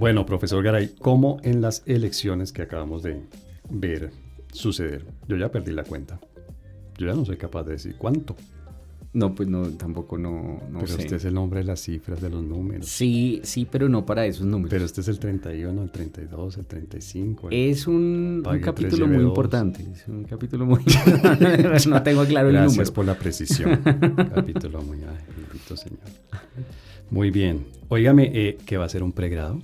Bueno, profesor Garay, ¿cómo en las elecciones que acabamos de ver suceder? Yo ya perdí la cuenta. Yo ya no soy capaz de decir cuánto. No, pues no, tampoco no, no pero sé. este es el nombre de las cifras, de los números. Sí, sí, pero no para esos números. Pero este es el 31, el 32, el 35. el- Es un, capítulo muy importante. Es un capítulo muy importante. no tengo claro el Gracias número. por la precisión. Capítulo muy ay, bendito señor. Muy bien. Óigame, eh, ¿qué va a ser un pregrado?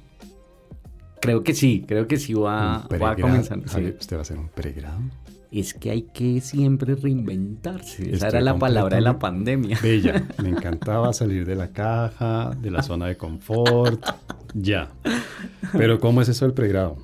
Creo que sí, creo que sí va, a comenzar. sí. ¿Usted va a hacer un pregrado? Es que hay que siempre reinventarse. Esa era la palabra de la pandemia. Bella. Me encantaba salir de la caja, de la zona de confort. Ya. Pero ¿cómo es eso del pregrado?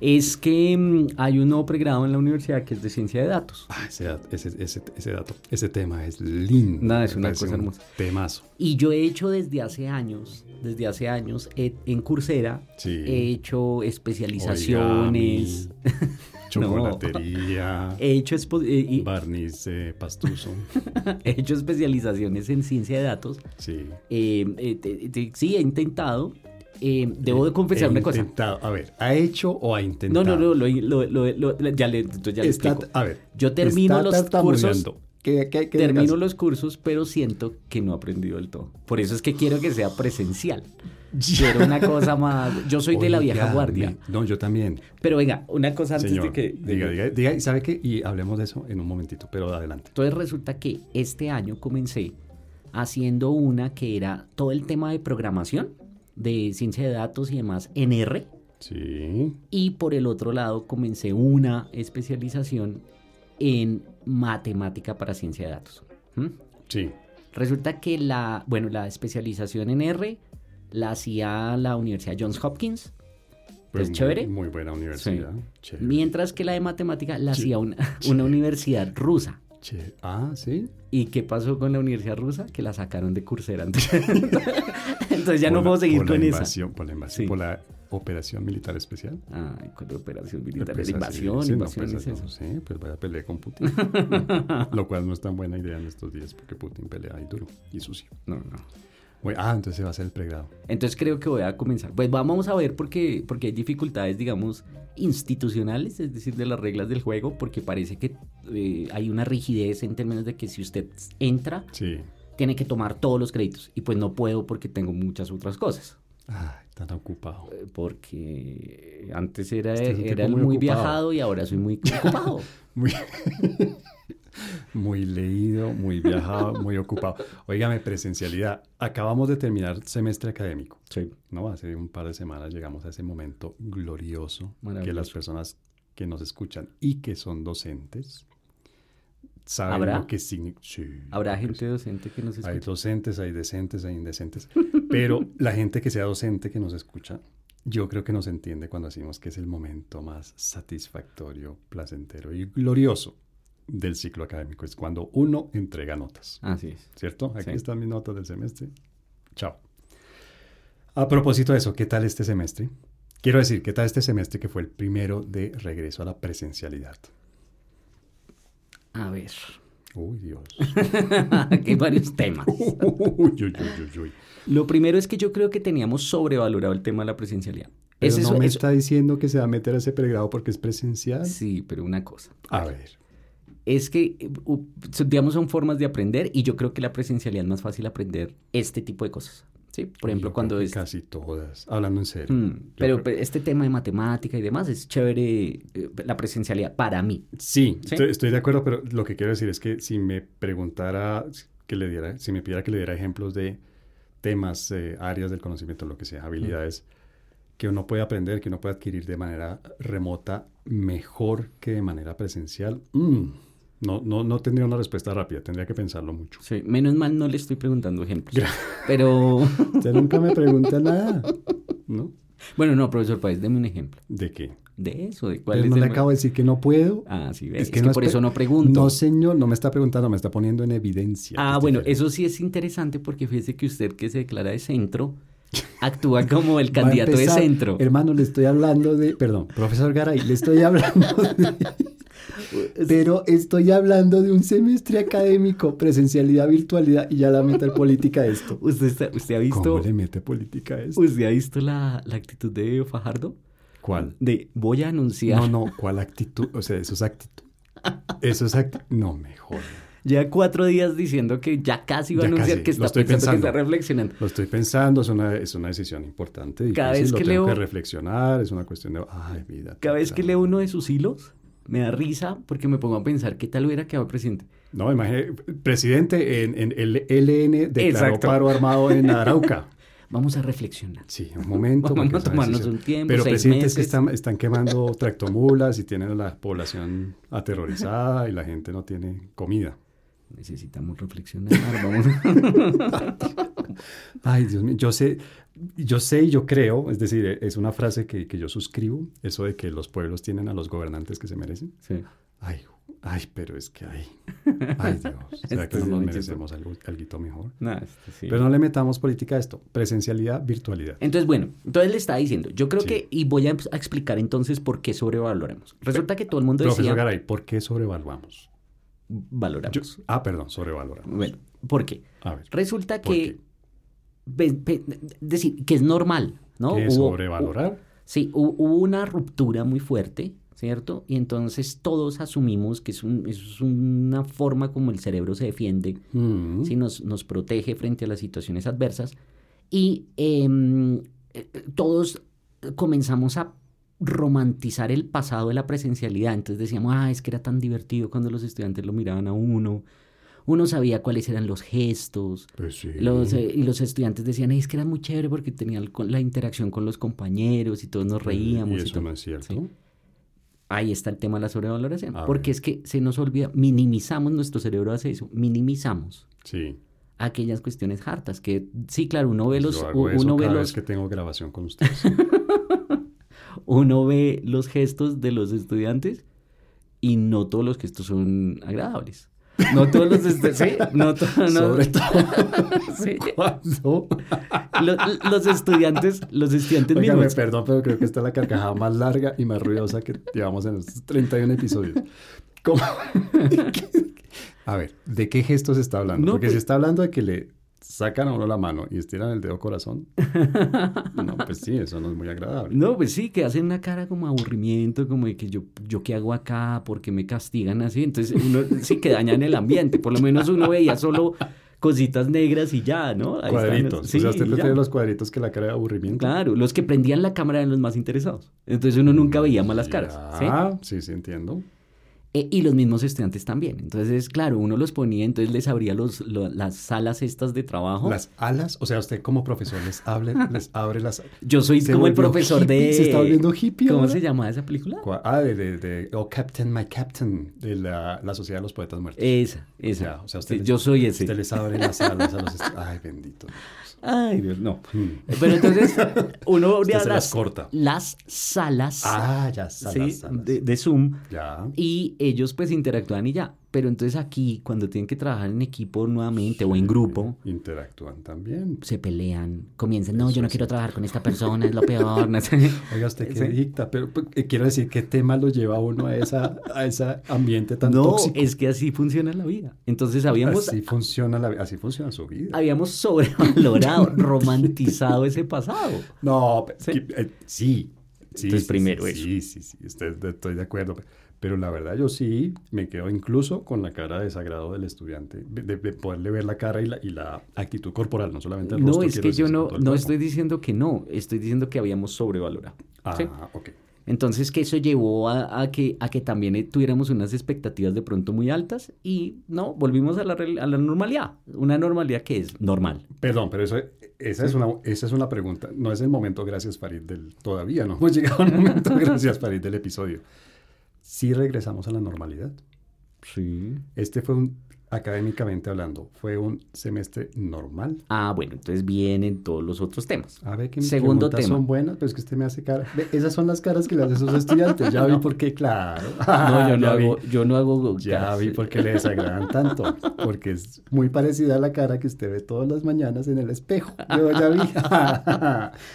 Es que mm, hay un nuevo pregrado en la universidad que es de ciencia de datos. Ah, ese, ese, ese, ese dato, ese tema es lindo. Nada, es una cosa un hermosa. Temazo. Y yo he hecho desde hace años, desde hace años, he- en Coursera, Sí. he hecho especializaciones, chocolatería, he hecho, eh, barniz eh, pastuso. he hecho especializaciones en ciencia de datos. Sí. Eh, eh, te- te- sí, he intentado. Debo de confesar He una cosa. intentado- A ver, ¿ha hecho o ha intentado? No, no, no, lo, lo- lo- lo- ya le, ya le Está- explico. a ver. Yo termino está los cursos, ¿Qué- qué- qué termino los cursos, pero siento que no he aprendido del todo. Por eso es que quiero que sea presencial. Quiero una cosa más. Yo soy de la vieja guardia. me- No, yo también. Pero venga, una cosa antes Señor, de que. de diga, diga, diga, y sabe qué, y hablemos de eso en un momentito, pero adelante. Entonces resulta que este año comencé haciendo una que era todo el tema de programación, de ciencia de datos y demás en R. Sí. Y por el otro lado comencé una especialización en matemática para ciencia de datos. ¿Mm? Sí. Resulta que la, bueno, la especialización en R la hacía la Universidad Johns Hopkins, Pues ¿Es muy- chévere? Muy, buena universidad. Chévere. mientras que la de matemática la hacía una, una universidad rusa. Che- Ah, sí. ¿Y qué pasó con la universidad rusa? Que la sacaron de Coursera. Entonces ya no puedo seguir por la con esa. invasión, Por la invasión, Sí. por la operación militar especial. Ay, la operación militar. Pues así, invasión, sí, no, invasión pues, es eso. sé, pues vaya a pelear con Putin. Lo cual no es tan buena idea en estos días porque Putin pelea ahí duro y sucio. No, no. Ah, entonces va a ser el pregrado. Entonces creo que voy a comenzar. Pues vamos a ver porque, porque hay dificultades, digamos, institucionales, es decir, de las reglas del juego, porque parece que eh, hay una rigidez en términos de que si usted entra, Sí. tiene que tomar todos los créditos. Y pues no puedo porque tengo muchas otras cosas. Ay, tan ocupado. Eh, Porque antes era, Usted es un era muy, viajado y ahora soy muy ocupado. Muy, muy leído, muy viajado, muy ocupado. Óigame, presencialidad. Acabamos de terminar semestre académico. Sí. ¿no? Hace un par de semanas llegamos a ese momento glorioso que las personas que nos escuchan y que son docentes saben ¿Habrá? lo que significa. Sí, Habrá gente docente que nos sí. Hay escucha. docentes, hay decentes, hay indecentes. Pero la gente que sea docente que nos escucha, yo creo que nos entiende cuando decimos que es el momento más satisfactorio, placentero y glorioso del ciclo académico. Es cuando uno entrega notas. Así es. ¿cierto? Aquí Sí. están mis notas del semestre. Chao. A propósito de eso, ¿qué tal este semestre? Quiero decir, ¿qué tal este semestre que fue el primero de regreso a la presencialidad? A ver. Uy, Dios. Aquí hay varios temas. Uy, uy, uy, uy, uy. Lo primero es que yo creo que teníamos sobrevalorado el tema de la presencialidad. Pero Ese- no eso- me eso- está diciendo que se va a meter a ese pregrado porque es presencial. Sí, pero una cosa. A ver. Es que, digamos, son formas de aprender y yo creo que la presencialidad es más fácil aprender este tipo de cosas. ¿Sí? Por ejemplo, Yo cuando creo que es... Casi todas. Hablando en serio. Mm, pero creo- este tema de matemática y demás es chévere eh, la presencialidad para mí. Sí, ¿Sí? Estoy, estoy de acuerdo, pero lo que quiero decir es que si me preguntara, que le diera, si me pidiera que le diera ejemplos de temas, eh, áreas del conocimiento, lo que sea, habilidades que uno puede aprender, que uno puede adquirir de manera remota mejor que de manera presencial, mm, no, no, no tendría una respuesta rápida, tendría que pensarlo mucho. Sí, menos mal no le estoy preguntando ejemplos. Pero, Usted nunca me pregunta nada, ¿no? bueno, no, profesor Páez, deme un ejemplo. ¿De qué? De eso, de cuál Pero es no le acabo de decir que no puedo. Ah, sí, ves, es, Es que, no por es eso no pregunto. No, señor, no me está preguntando, me está poniendo en evidencia. Ah, Este bueno, eso sí es interesante porque fíjese que usted que se declara de centro actúa como el candidato empezar, de centro. Hermano, le estoy hablando de. Perdón, profesor Garay, le estoy hablando de. Pero estoy hablando de un semestre académico, presencialidad, virtualidad y ya la meta política a esto. ¿Usted, está- usted ha visto, ¿Cómo le mete política a esto? usted ha visto la, la actitud de Fajardo? ¿Cuál? De voy a anunciar. No, no, ¿cuál actitud? O sea, eso es actitud. Eso es actitud. No, mejor. Ya cuatro días diciendo que ya casi va a anunciar casi, que está estoy pensando, que pensando. está reflexionando. Lo estoy pensando, es una, es una decisión importante. Difícil, Cada vez lo que tengo leo- que reflexionar, es una cuestión de. Ay, vida. Cada vez que leo uno de sus hilos, me da risa porque me pongo a pensar qué tal hubiera quedado el presidente. No, imagínate, presidente en, en el LN declaró Exacto. paro armado en Arauca. Vamos a reflexionar. Sí, un momento. Vamos a tomarnos un tiempo, Pero seis presidentes que están, están quemando tractomulas y tienen a la población aterrorizada y la gente no tiene comida. Necesitamos reflexionar. Vamos. Ay, Dios mío, yo sé, yo sé y yo creo, es decir, es una frase que, que yo suscribo, eso de que los pueblos tienen a los gobernantes que se merecen. Sí. Ay, ay, pero es que ay, ay Dios, ¿será Esto que no nos merecemos algo, alguito mejor? No, este sí. Pero no le metamos política a esto, presencialidad, virtualidad. Entonces, bueno, entonces le estaba diciendo, yo creo Sí. que, y voy a, a explicar entonces por qué sobrevaloramos. Resulta que todo el mundo Profesor decía, Garay, ¿por qué sobrevaluamos? Valoramos. Yo- ah, perdón, sobrevaloramos. Bueno, ¿por qué? A ver, Resulta ¿por que, ve- decir, que es normal, ¿no? ¿Qué Hubo- sobrevalorar? Sí, hu- hubo una ruptura muy fuerte, ¿cierto? Y entonces todos asumimos que es, un- es una forma como el cerebro se defiende, Mm, ¿sí? nos, nos protege frente a las situaciones adversas. Y em, eh, todos comenzamos a romantizar el pasado de la presencialidad. Entonces decíamos, ah, es que era tan divertido cuando los estudiantes lo miraban a uno. Uno sabía cuáles eran los gestos, Pues sí. los, eh, y los estudiantes decían, "Ay, es que era muy chévere porque tenían con- la interacción con los compañeros y todos nos reíamos. Y y eso todo". no es cierto. Sí. Ahí está el tema de la sobrevaloración. A porque ver. es que se nos olvida, minimizamos, nuestro cerebro hace eso, minimizamos Sí. aquellas cuestiones hartas. Que sí, claro, uno ve los, Yo hago eso uno ve los, vez que tengo grabación con ustedes. uno ve los gestos de los estudiantes y no todos los gestos son agradables. No todos los estu- sí, no to- no- Sobre todo sí. cuando... Lo- los estudiantes, los estudiantes Óigame, mismos. perdón, pero creo que esta es la carcajada más larga y más ruidosa que llevamos en estos 31 episodios. ¿Cómo? A ver, ¿de qué gestos se está hablando? No, Porque pues- si está hablando de que le sacan a uno la mano y estiran el dedo corazón, no, pues sí, eso no es muy agradable. No, pues sí, que hacen una cara como aburrimiento, como de que yo, yo qué hago acá, porque me castigan así. Entonces uno sí que dañan el ambiente. Por lo menos uno veía solo cositas negras y ya, ¿no? Ahí están Cuadritos. sí, o sea, usted ya. prefiere los cuadritos que la cara de aburrimiento. Claro, los que prendían la cámara eran los más interesados. Entonces uno nunca veía malas caras. ¿sí? Ah, sí, sí, entiendo. Eh, y los mismos estudiantes también. Entonces, claro, uno los ponía, entonces les abría los, lo- las salas estas de trabajo. Las alas, o sea, usted como profesor les, hable, les abre las... Yo soy como el profesor hippie, de... se está volviendo hippie ¿Cómo ahora. se llama esa película? Ah, de, de, de- Oh, Captain, My Captain, de la, la Sociedad de los Poetas Muertos. Esa, esa. O sea, usted Sí, les- yo soy ese. Usted les abre las alas a los... Ay, bendito. Ay, Dios, no. Hmm. Pero entonces uno se las las, corta. las salas, Ah, ya, salas, ¿sí? salas. De, de Zoom Ya. y ellos pues interactúan y ya. Pero entonces aquí, cuando tienen que trabajar en equipo nuevamente o en grupo, Interactúan también. se pelean, comienzan, no, Eso yo no quiero trabajar con esta persona, es lo peor. No sé. Oiga, usted qué dicta, pero pues, eh, quiero decir, ¿qué tema lo lleva a uno a, esa, a ese ambiente tan No, tóxico? es que así funciona la vida. Entonces habíamos, Así funciona, la, así funciona su vida. habíamos sobrevalorado, romantizado ese pasado. No, Sí. eh, sí. sí. Entonces, sí, primero sí, eso. Sí, sí, sí, estoy, estoy de acuerdo. Pero la verdad yo sí me quedo incluso con la cara de desagrado del estudiante, de, de poderle ver la cara y la, y la actitud corporal, no solamente el No, rostro. es quiero que yo no, no estoy diciendo que no, estoy diciendo que habíamos sobrevalorado. Ah, ¿sí? ok. Entonces que eso llevó a, a que, a que también eh, tuviéramos unas expectativas de pronto muy altas y no, volvimos a la, a la normalidad, una normalidad que es normal. Perdón, pero eso, esa, es una, esa es una pregunta. No es el momento, gracias Farid, del, todavía no hemos llegado al momento, gracias Farid, del episodio. Sí regresamos a la normalidad. Sí. Este fue un, académicamente hablando, fue un semestre normal. Ah, bueno, entonces vienen todos los otros temas. A ver, que mis Segundo tema. son buenas, pero es que usted me hace cara. Esas son las caras que le hacen sus estudiantes. Ya vi por qué, claro. No, yo no vi. hago, yo no hago Ya caras. vi por qué le desagradan tanto. Porque es muy parecida a la cara que usted ve todas las mañanas en el espejo. Yo ya vi.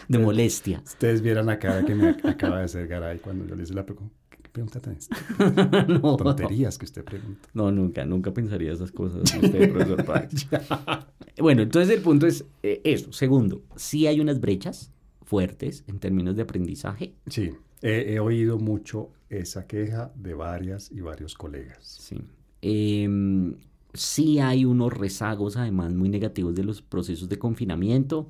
de molestia. Ustedes vieran la cara que me acaba de hacer Garay cuando yo le hice la pregunta. Pregunta tan no, tonterías que usted pregunta. No, nunca, nunca pensaría esas cosas usted, profesor Páez. Bueno, entonces el punto es eh, eso. Segundo, sí hay unas brechas fuertes en términos de aprendizaje. Sí, he, he oído mucho esa queja de varias y varios colegas. Sí. Em, sí hay unos rezagos además muy negativos de los procesos de confinamiento.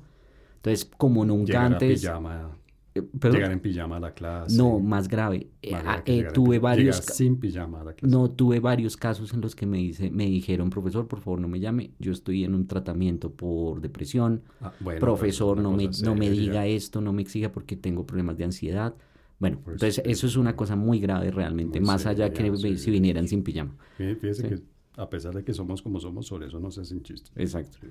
Entonces, como nunca Llegar a antes... pijama, perdón. llegar en pijama a la clase. No, más grave. Eh, Más ah, grave eh, en tuve varios... Sin pijama a la clase. No, tuve varios casos en los que me, dice, me dijeron, profesor, por favor no me llame, yo estoy en un tratamiento por depresión, Ah, bueno, profesor, no me, no me diga esto, no me exija porque tengo problemas de ansiedad. Bueno, Pues, entonces eso es una cosa muy grave realmente, muy más allá que si vinieran sin pijama. Fí- Fíjese Sí. que a pesar de que somos como somos, sobre eso no se hacen chistes. Exacto. Sí.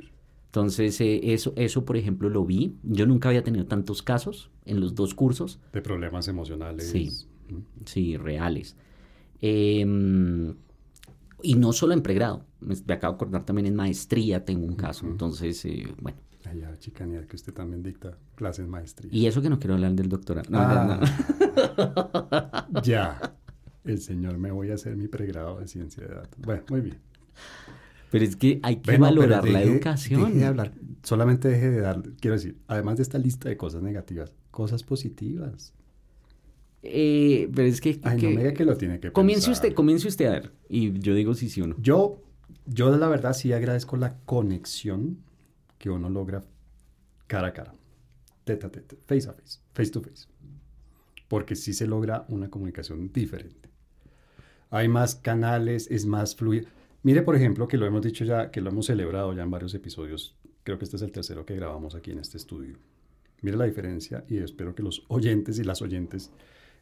Entonces eh, eso, eso, por ejemplo, lo vi. Yo nunca había tenido tantos casos en los dos cursos. De problemas emocionales. Sí. ¿Mm? Sí, reales. Em, y no solo en pregrado, me, me acabo de acordar también en maestría tengo un caso. Entonces, eh, bueno, ya, chicanía, que usted también dicta clases maestría. y eso que no quiero hablar del doctorado. No, Ah. no, no. ya. El señor me voy a hacer mi pregrado de ciencia de datos. Bueno, muy bien. Pero es que hay que Bueno, valorar la educación. deje de hablar. Solamente deje de dar, quiero decir, además de esta lista de cosas negativas, cosas positivas. Eh, pero es que, Ay, que- no me diga que lo tiene que comience pensar. usted, comience usted a ver. Y yo digo sí, sí o no. Yo, yo la verdad sí agradezco la conexión que uno logra cara a cara, tete a tete, face a face, face to face. Porque sí se logra una comunicación diferente. Hay más canales, es más fluido. Mire, por ejemplo, que lo hemos dicho ya, que lo hemos celebrado ya en varios episodios. Creo que este es el tercero que grabamos aquí en este estudio. Mire la diferencia y espero que los oyentes y las oyentes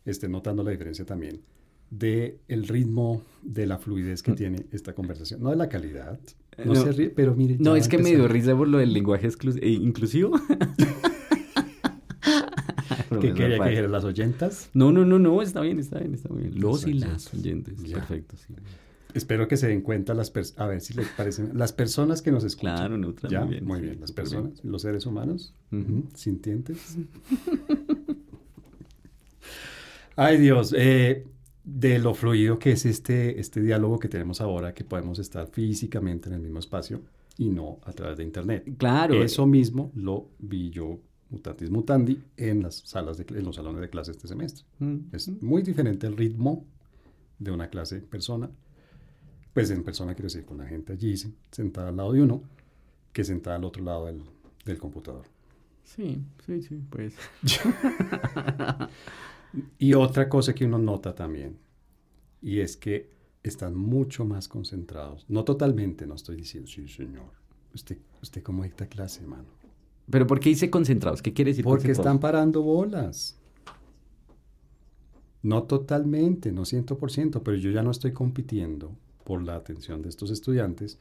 estén notando la diferencia también de el ritmo, de la fluidez que tiene esta conversación. No de la calidad. No, Mm. No. se ríe, pero mire. No, es que me dio risa por lo del lenguaje eh, inclusivo. ¿Qué quería que dijeran las oyentas? No, no, no, no, está bien, está bien, está bien. Los y las oyentes. Ya. Perfecto, sí. Espero que se den cuenta las personas, a ver si les parecen, las personas que nos escuchan. Claro, neutral, ¿Ya? muy bien, Muy sí, bien, las personas, los seres humanos, sintientes. Ay Dios, eh, de lo fluido que es este, este diálogo que tenemos ahora, que podemos estar físicamente en el mismo espacio y no a través de internet. Claro. Eso mismo lo vi yo, mutatis mutandi, en las salas de, en los salones de clase este semestre. Mm, Es muy diferente el ritmo de una clase persona. Pues en persona quiero decir con la gente allí sen- sentada al lado de uno que sentada al otro lado del, del computador. Sí, sí, sí, pues. Y otra cosa que uno nota también, y es que están mucho más concentrados. No totalmente, no estoy diciendo, sí, señor. ¿Usted, usted cómo dicta clase, hermano? Pero ¿por qué dice concentrados? ¿Qué quiere decir Porque están parando bolas. No totalmente, no 100%, pero yo ya no estoy compitiendo por la atención de estos estudiantes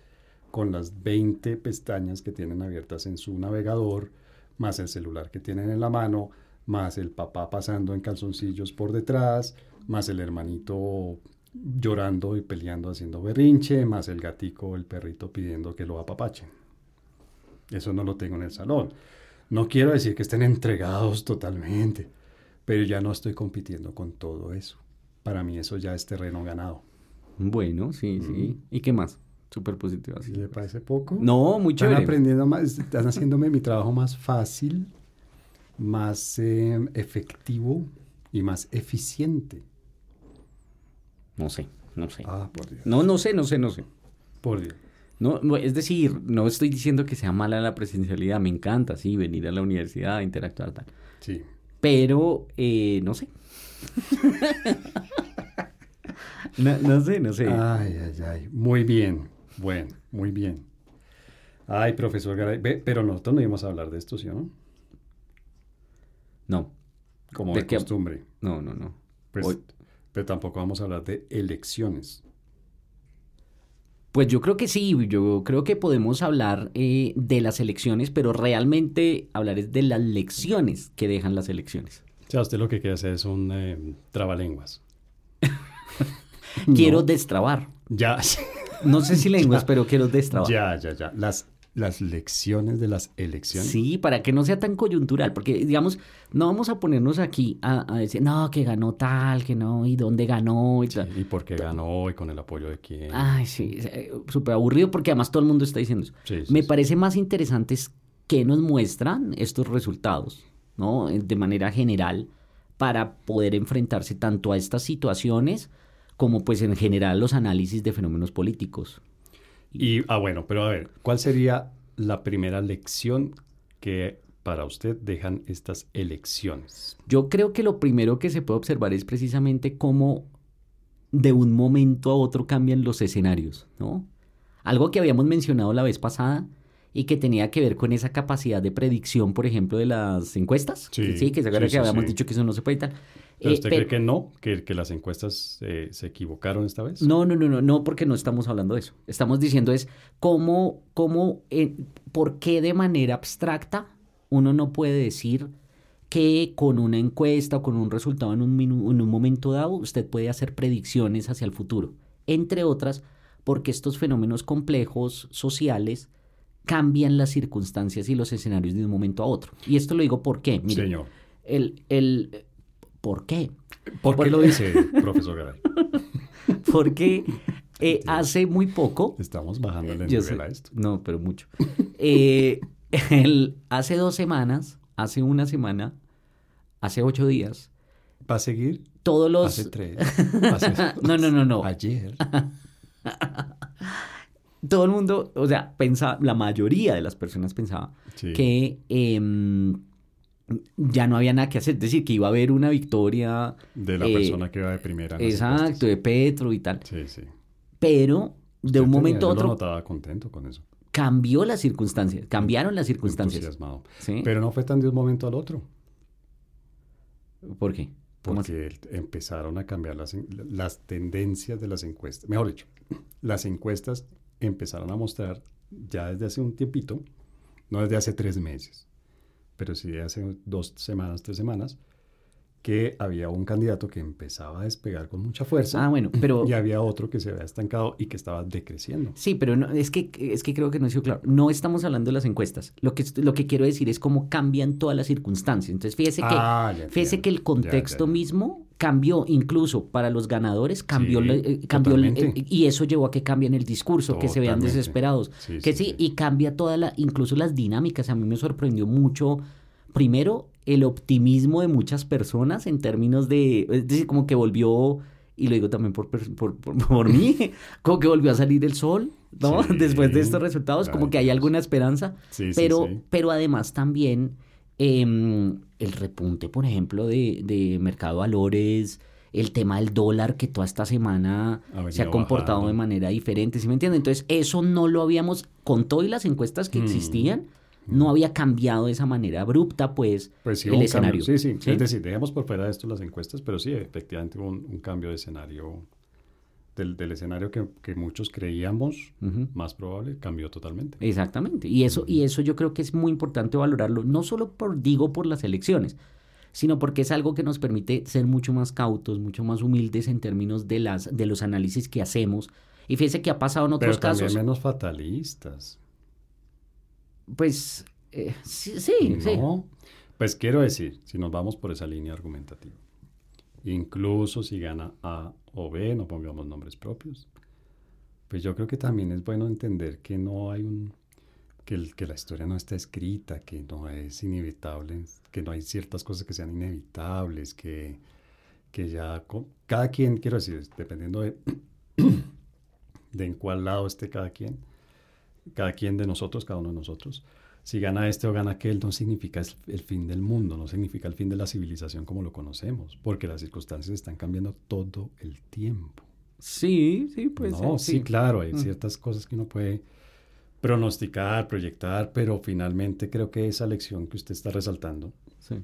con las 20 pestañas que tienen abiertas en su navegador, más el celular que tienen en la mano, más el papá pasando en calzoncillos por detrás, más el hermanito llorando y peleando haciendo berrinche, más el gatico o el perrito pidiendo que lo apapachen. Eso no lo tengo en el salón. No quiero decir que estén entregados totalmente, pero ya no estoy compitiendo con todo eso. Para mí eso ya es terreno ganado. Bueno, sí, sí. ¿Y qué más? Súper positivo. así. ¿Sí ¿Le parece poco? No, muy Están chévere. aprendiendo más, están haciéndome mi trabajo más fácil, más eh, efectivo y más eficiente. No sé, no sé. Ah, por Dios. No, no sé, no sé, no sé. Por Dios. No, no, es decir, no estoy diciendo que sea mala la presencialidad, me encanta, sí, venir a la universidad, interactuar, tal. Sí. Pero, eh, no sé. no, no sé, no sé. Ay, ay, ay. Muy bien. Bueno, muy bien. Ay, profesor Garay. Ve, pero nosotros no íbamos a hablar de esto, ¿sí o no? No, Como ¿De costumbre. no, no, no. Pues, Hoy- pero tampoco vamos a hablar de elecciones. Pues yo creo que sí, yo creo que podemos hablar eh, de las elecciones, pero realmente hablar es de las lecciones que dejan las elecciones. O sea, usted lo que quiere hacer es un eh, trabalenguas. Quiero No. destrabar. Ya, No sé si lenguas, pero quiero destrabar. ya, ya, ya. Las las lecciones de las elecciones. Sí, para que no sea tan coyuntural, porque digamos, no vamos a ponernos aquí a, decir, no, que ganó tal, que no, y dónde ganó, y tal. y por qué ganó, y con el apoyo de quién. Ay, sí, eh, súper aburrido, porque además todo el mundo está diciendo eso. Me parece más interesante es qué nos muestran estos resultados, ¿no? De manera general, para poder enfrentarse tanto a estas situaciones como pues en general los análisis de fenómenos políticos. Y, ah, bueno, pero a ver, ¿cuál sería la primera lección que para usted dejan estas elecciones? Yo creo que lo primero que se puede observar es precisamente cómo de un momento a otro cambian los escenarios, ¿no? Algo que habíamos mencionado la vez pasada y que tenía que ver con esa capacidad de predicción, por ejemplo, de las encuestas. Sí, sí que se acuerda que habíamos dicho que eso no se puede y tal. ¿Pero usted eh, cree que no? ¿Que, que las encuestas eh, se equivocaron esta vez? No, no, no, no, no, porque no estamos hablando de eso. Estamos diciendo es cómo, cómo eh, por qué de manera abstracta uno no puede decir que con una encuesta o con un resultado en un, en un momento dado usted puede hacer predicciones hacia el futuro. Entre otras, porque estos fenómenos complejos sociales cambian las circunstancias y los escenarios de un momento a otro. Y esto lo digo porque, mire, Señor. El, el, ¿Por qué? ¿Por qué lo dice, profesor Garay? Porque eh, hace muy poco... Estamos bajando el nivel a esto. No, pero mucho. Eh, hace dos semanas, hace una semana, hace ocho días... ¿Va a seguir? Todos los... Hace tres. no, no, no, no. Ayer. Todo el mundo, o sea, pensaba, la mayoría de las personas pensaba que... Em, ya no había nada que hacer, es decir, que iba a haber una victoria. De la persona que iba de primera. exacto, de Petro y tal. Sí, sí. Pero de un momento a otro. no estaba contento con eso. Cambió las circunstancias, cambiaron las circunstancias. ¿Sí? Pero no fue tan de un momento al otro. ¿Por qué? Porque empezaron a cambiar las, las tendencias de las encuestas. Mejor dicho, las encuestas empezaron a mostrar ya desde hace un tiempito, no desde hace tres meses, pero sí de hace dos semanas, tres semanas, que había un candidato que empezaba a despegar con mucha fuerza. Ah, bueno, pero... Y había otro que se había estancado y que estaba decreciendo. Sí, pero no, es, que, es que creo que no ha sido claro. No estamos hablando de las encuestas. Lo que, lo que quiero decir es cómo cambian todas las circunstancias. Entonces, fíjese que, ah, fíjese que el contexto mismo cambió incluso para los ganadores, cambió, eh, cambió y eso llevó a que cambien el discurso, que se vean desesperados, que sí, y cambia toda la, incluso las dinámicas. A mí me sorprendió mucho, primero, el optimismo de muchas personas en términos de, es decir, como que volvió, y lo digo también por, por, por, mí, como que volvió a salir el sol, ¿no? Después de estos resultados, como que hay alguna esperanza, pero, pero además también Em, el repunte, por ejemplo, de, de mercado de valores, el tema del dólar que toda esta semana se ha comportado de manera diferente, ¿sí me entienden? Entonces, eso no lo habíamos, con todas las encuestas que mm. existían, no había cambiado de esa manera abrupta, pues, pues el escenario. Sí, sí, Es decir, dejemos por fuera de esto las encuestas, pero sí, efectivamente hubo un cambio de escenario del, escenario que, muchos creíamos más probable cambió totalmente. Exactamente. Y eso, y eso yo creo que es muy importante valorarlo, no solo por, digo, por las elecciones, sino porque es algo que nos permite ser mucho más cautos, mucho más humildes en términos de, las, de los análisis que hacemos. Y fíjese que ha pasado en otros Pero casos. menos fatalistas. Pues eh, sí, sí, no. Pues quiero decir, si nos vamos por esa línea argumentativa, incluso si gana A o B, no pongamos nombres propios, pues yo creo que también es bueno entender que no hay un, que, el, que la historia no está escrita, que no es inevitable, que no hay ciertas cosas que sean inevitables, que, que ya cada quien, quiero decir, dependiendo de, de en cuál lado esté cada quien, cada quien de nosotros, cada uno de nosotros, si gana este o gana aquel, no significa el fin del mundo, no significa el fin de la civilización como lo conocemos, porque las circunstancias están cambiando todo el tiempo. Sí, sí, pues. No, sí. claro, hay mm. ciertas cosas que uno puede pronosticar, proyectar, pero finalmente creo que esa lección que usted está resaltando, sí.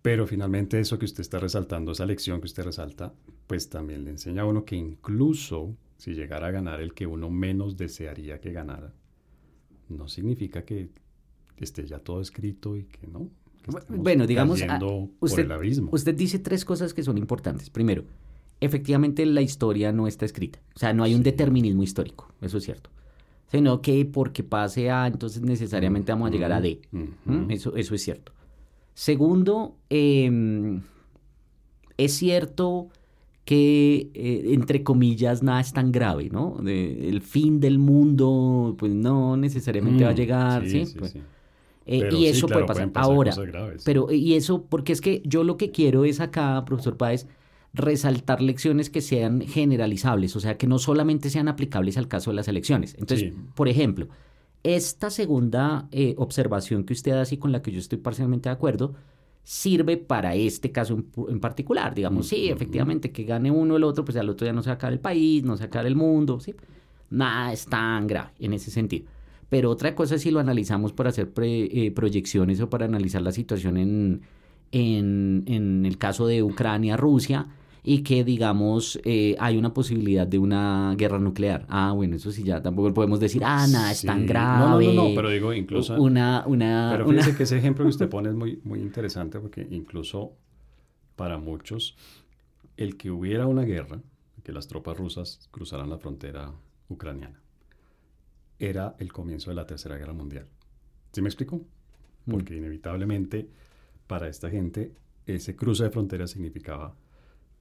pero finalmente eso que usted está resaltando, esa lección que usted resalta, pues también le enseña a uno que incluso si llegara a ganar el que uno menos desearía que ganara, no significa que esté ya todo escrito y que no. bueno, digamos, ah, usted, por el usted dice tres cosas que son importantes. Primero, efectivamente la historia no está escrita. O sea, no hay un determinismo histórico, eso es cierto. sino que porque pase A, entonces necesariamente vamos a llegar a D. ¿Mm? Eso, eso es cierto. Segundo, eh, es cierto que, eh, entre comillas, nada es tan grave, ¿no? De- el fin del mundo, pues no necesariamente va a Mm, llegar, ¿sí? sí, Pues, sí. Eh, y sí, eso claro, puede pasar. Ahora, pero, y eso, porque es que yo lo que quiero es acá, profesor Páez, resaltar lecciones que sean generalizables, o sea, que no solamente sean aplicables al caso de las elecciones. Entonces, Sí. por ejemplo, esta segunda eh, observación que usted hace y con la que yo estoy parcialmente de acuerdo, sirve para este caso en, particular. Digamos, sí, Ujú. efectivamente, que gane uno o el otro, pues al otro ya no se va a acabar el país, no se va a acabar el mundo, ¿sí? Nada es tan grave en ese sentido. Pero otra cosa es si lo analizamos para hacer pre- eh, proyecciones o para analizar la situación en, en, en el caso de Ucrania-Rusia y que, digamos, eh, hay una posibilidad de una guerra nuclear. Ah, bueno, eso sí, ya tampoco podemos decir, ah, nada, es Sí. tan grave. No, no, no, pero digo, incluso... Una, una, Pero una- fíjese que ese ejemplo que usted pone es muy, muy interesante porque incluso para muchos, el que hubiera una guerra, que las tropas rusas cruzaran la frontera ucraniana, era el comienzo de la Tercera Guerra Mundial. ¿Sí me explico? Mm. Porque inevitablemente para esta gente ese cruce de fronteras significaba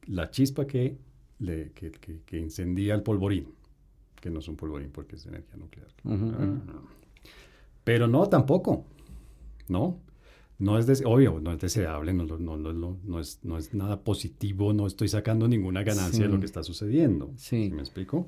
la chispa que, le, que, que- que incendía el polvorín, que no es un polvorín porque es energía nuclear. Ah. Pero no, tampoco. No. No es des- obvio, no es deseable, no, no, no, no, no, no es, no es nada positivo, no estoy sacando ninguna ganancia de lo que está sucediendo. Sí. me explico?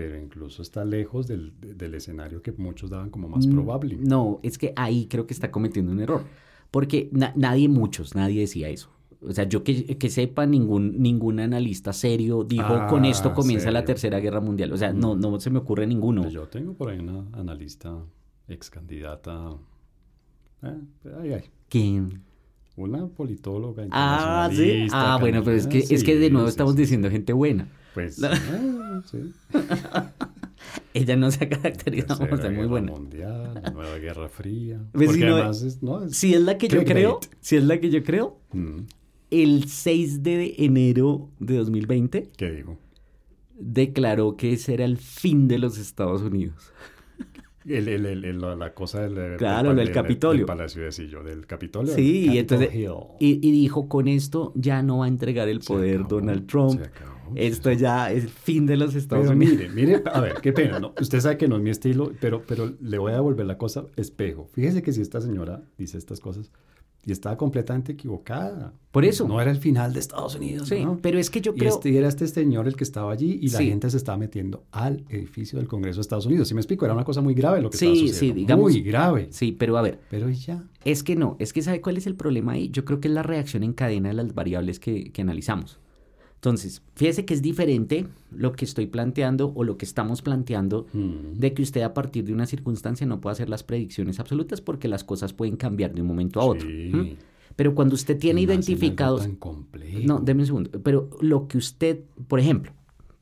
Pero incluso está lejos del, de- del escenario que muchos daban como más Mm, probable. No, es que ahí creo que está cometiendo un error. Porque na- nadie, muchos, nadie decía eso. O sea, yo que, que sepa, ningún, ningún analista serio dijo Ah, con esto comienza la. Tercera Guerra Mundial. O sea, no, Mm. no se me ocurre ninguno. Pues Yo tengo por ahí una analista, ex candidata. eh, ay, ay, ¿Quién? una politóloga Ah, sí. Ah, bueno, pero es que, es que de nuevo sí, estamos sí. diciendo gente buena. Pues, La- ah, sí. Ella no se ha caracterizado por ser muy buena. Mundial, la Nueva Guerra Fría. Pues si no- además es, no, es- Si es la que yo creo, si es la que yo creo, Mm, el 6 de enero de 2020 ¿Qué digo? declaró que ese era el fin de los Estados Unidos. El, el- el- el- la, cosa del, Claro, del, del Capitolio. Del Palacio de Sillo, del Capitolio. Sí, y entonces-. Y, y dijo, con esto ya no va a entregar el poder acabó, Donald Trump. Acabó, Esto ya es el fin de los Estados Pero Unidos. mire, mire, a ver, qué pena, ¿no? Usted sabe que no es mi estilo, pero, pero le voy a devolver la cosa espejo. Fíjese que si esta señora dice estas cosas y estaba completamente equivocada. Por eso. No era el final de Estados Unidos, Sí, ¿no? pero es que yo Y creo... este, era este señor el que estaba allí y la Sí. gente se estaba metiendo al edificio del Congreso de Estados Unidos. ¿Sí me explico? Era una cosa muy grave lo que Sí, estaba sí, digamos- Muy grave. Sí, pero a ver, Pero ya. es que no, es que ¿sabe cuál es el problema ahí? Yo creo que es la reacción en cadena de las variables que, que analizamos. Entonces, fíjese que es diferente lo que estoy planteando o lo que estamos planteando Mm. de que usted a partir de una circunstancia no pueda hacer las predicciones absolutas porque las cosas pueden cambiar de un momento a otro. Pero cuando usted tiene algo identificados... tan complejo. No, deme un segundo. Pero lo que usted, por ejemplo,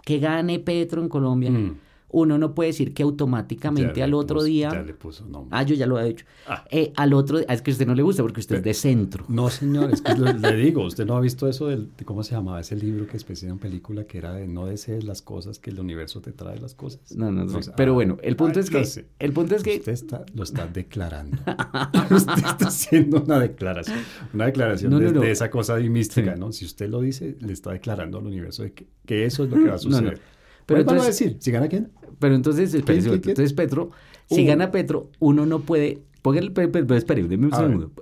que gane Petro en Colombia, Mm. Uno no puede decir que automáticamente al otro puso- día... Ya le puso nombre. Ah, yo ya lo he dicho. Ah. Eh, al otro, ah, es que a usted no le gusta porque usted es de centro. No, señor, es que le, le digo, usted no ha visto eso del, de cómo se llamaba ese libro que después hicieron película que era de no desees las cosas, que el universo te trae las cosas. No, no, no. Pero Ah, bueno, el punto ay, es que, el punto es que, Usted está, lo está declarando. usted está haciendo una declaración. Una declaración No, no, de, no. de esa cosa mística, Sí. ¿no? Si usted lo dice, le está declarando al universo de que, que eso es lo que va a suceder. Pero Pero van a entonces- decir, ¿si gana quién? Pero entonces, espere, ¿Qué, qué, qué? entonces Petro, si Uh. gana Petro, uno no puede, póngale, espere, un segundo.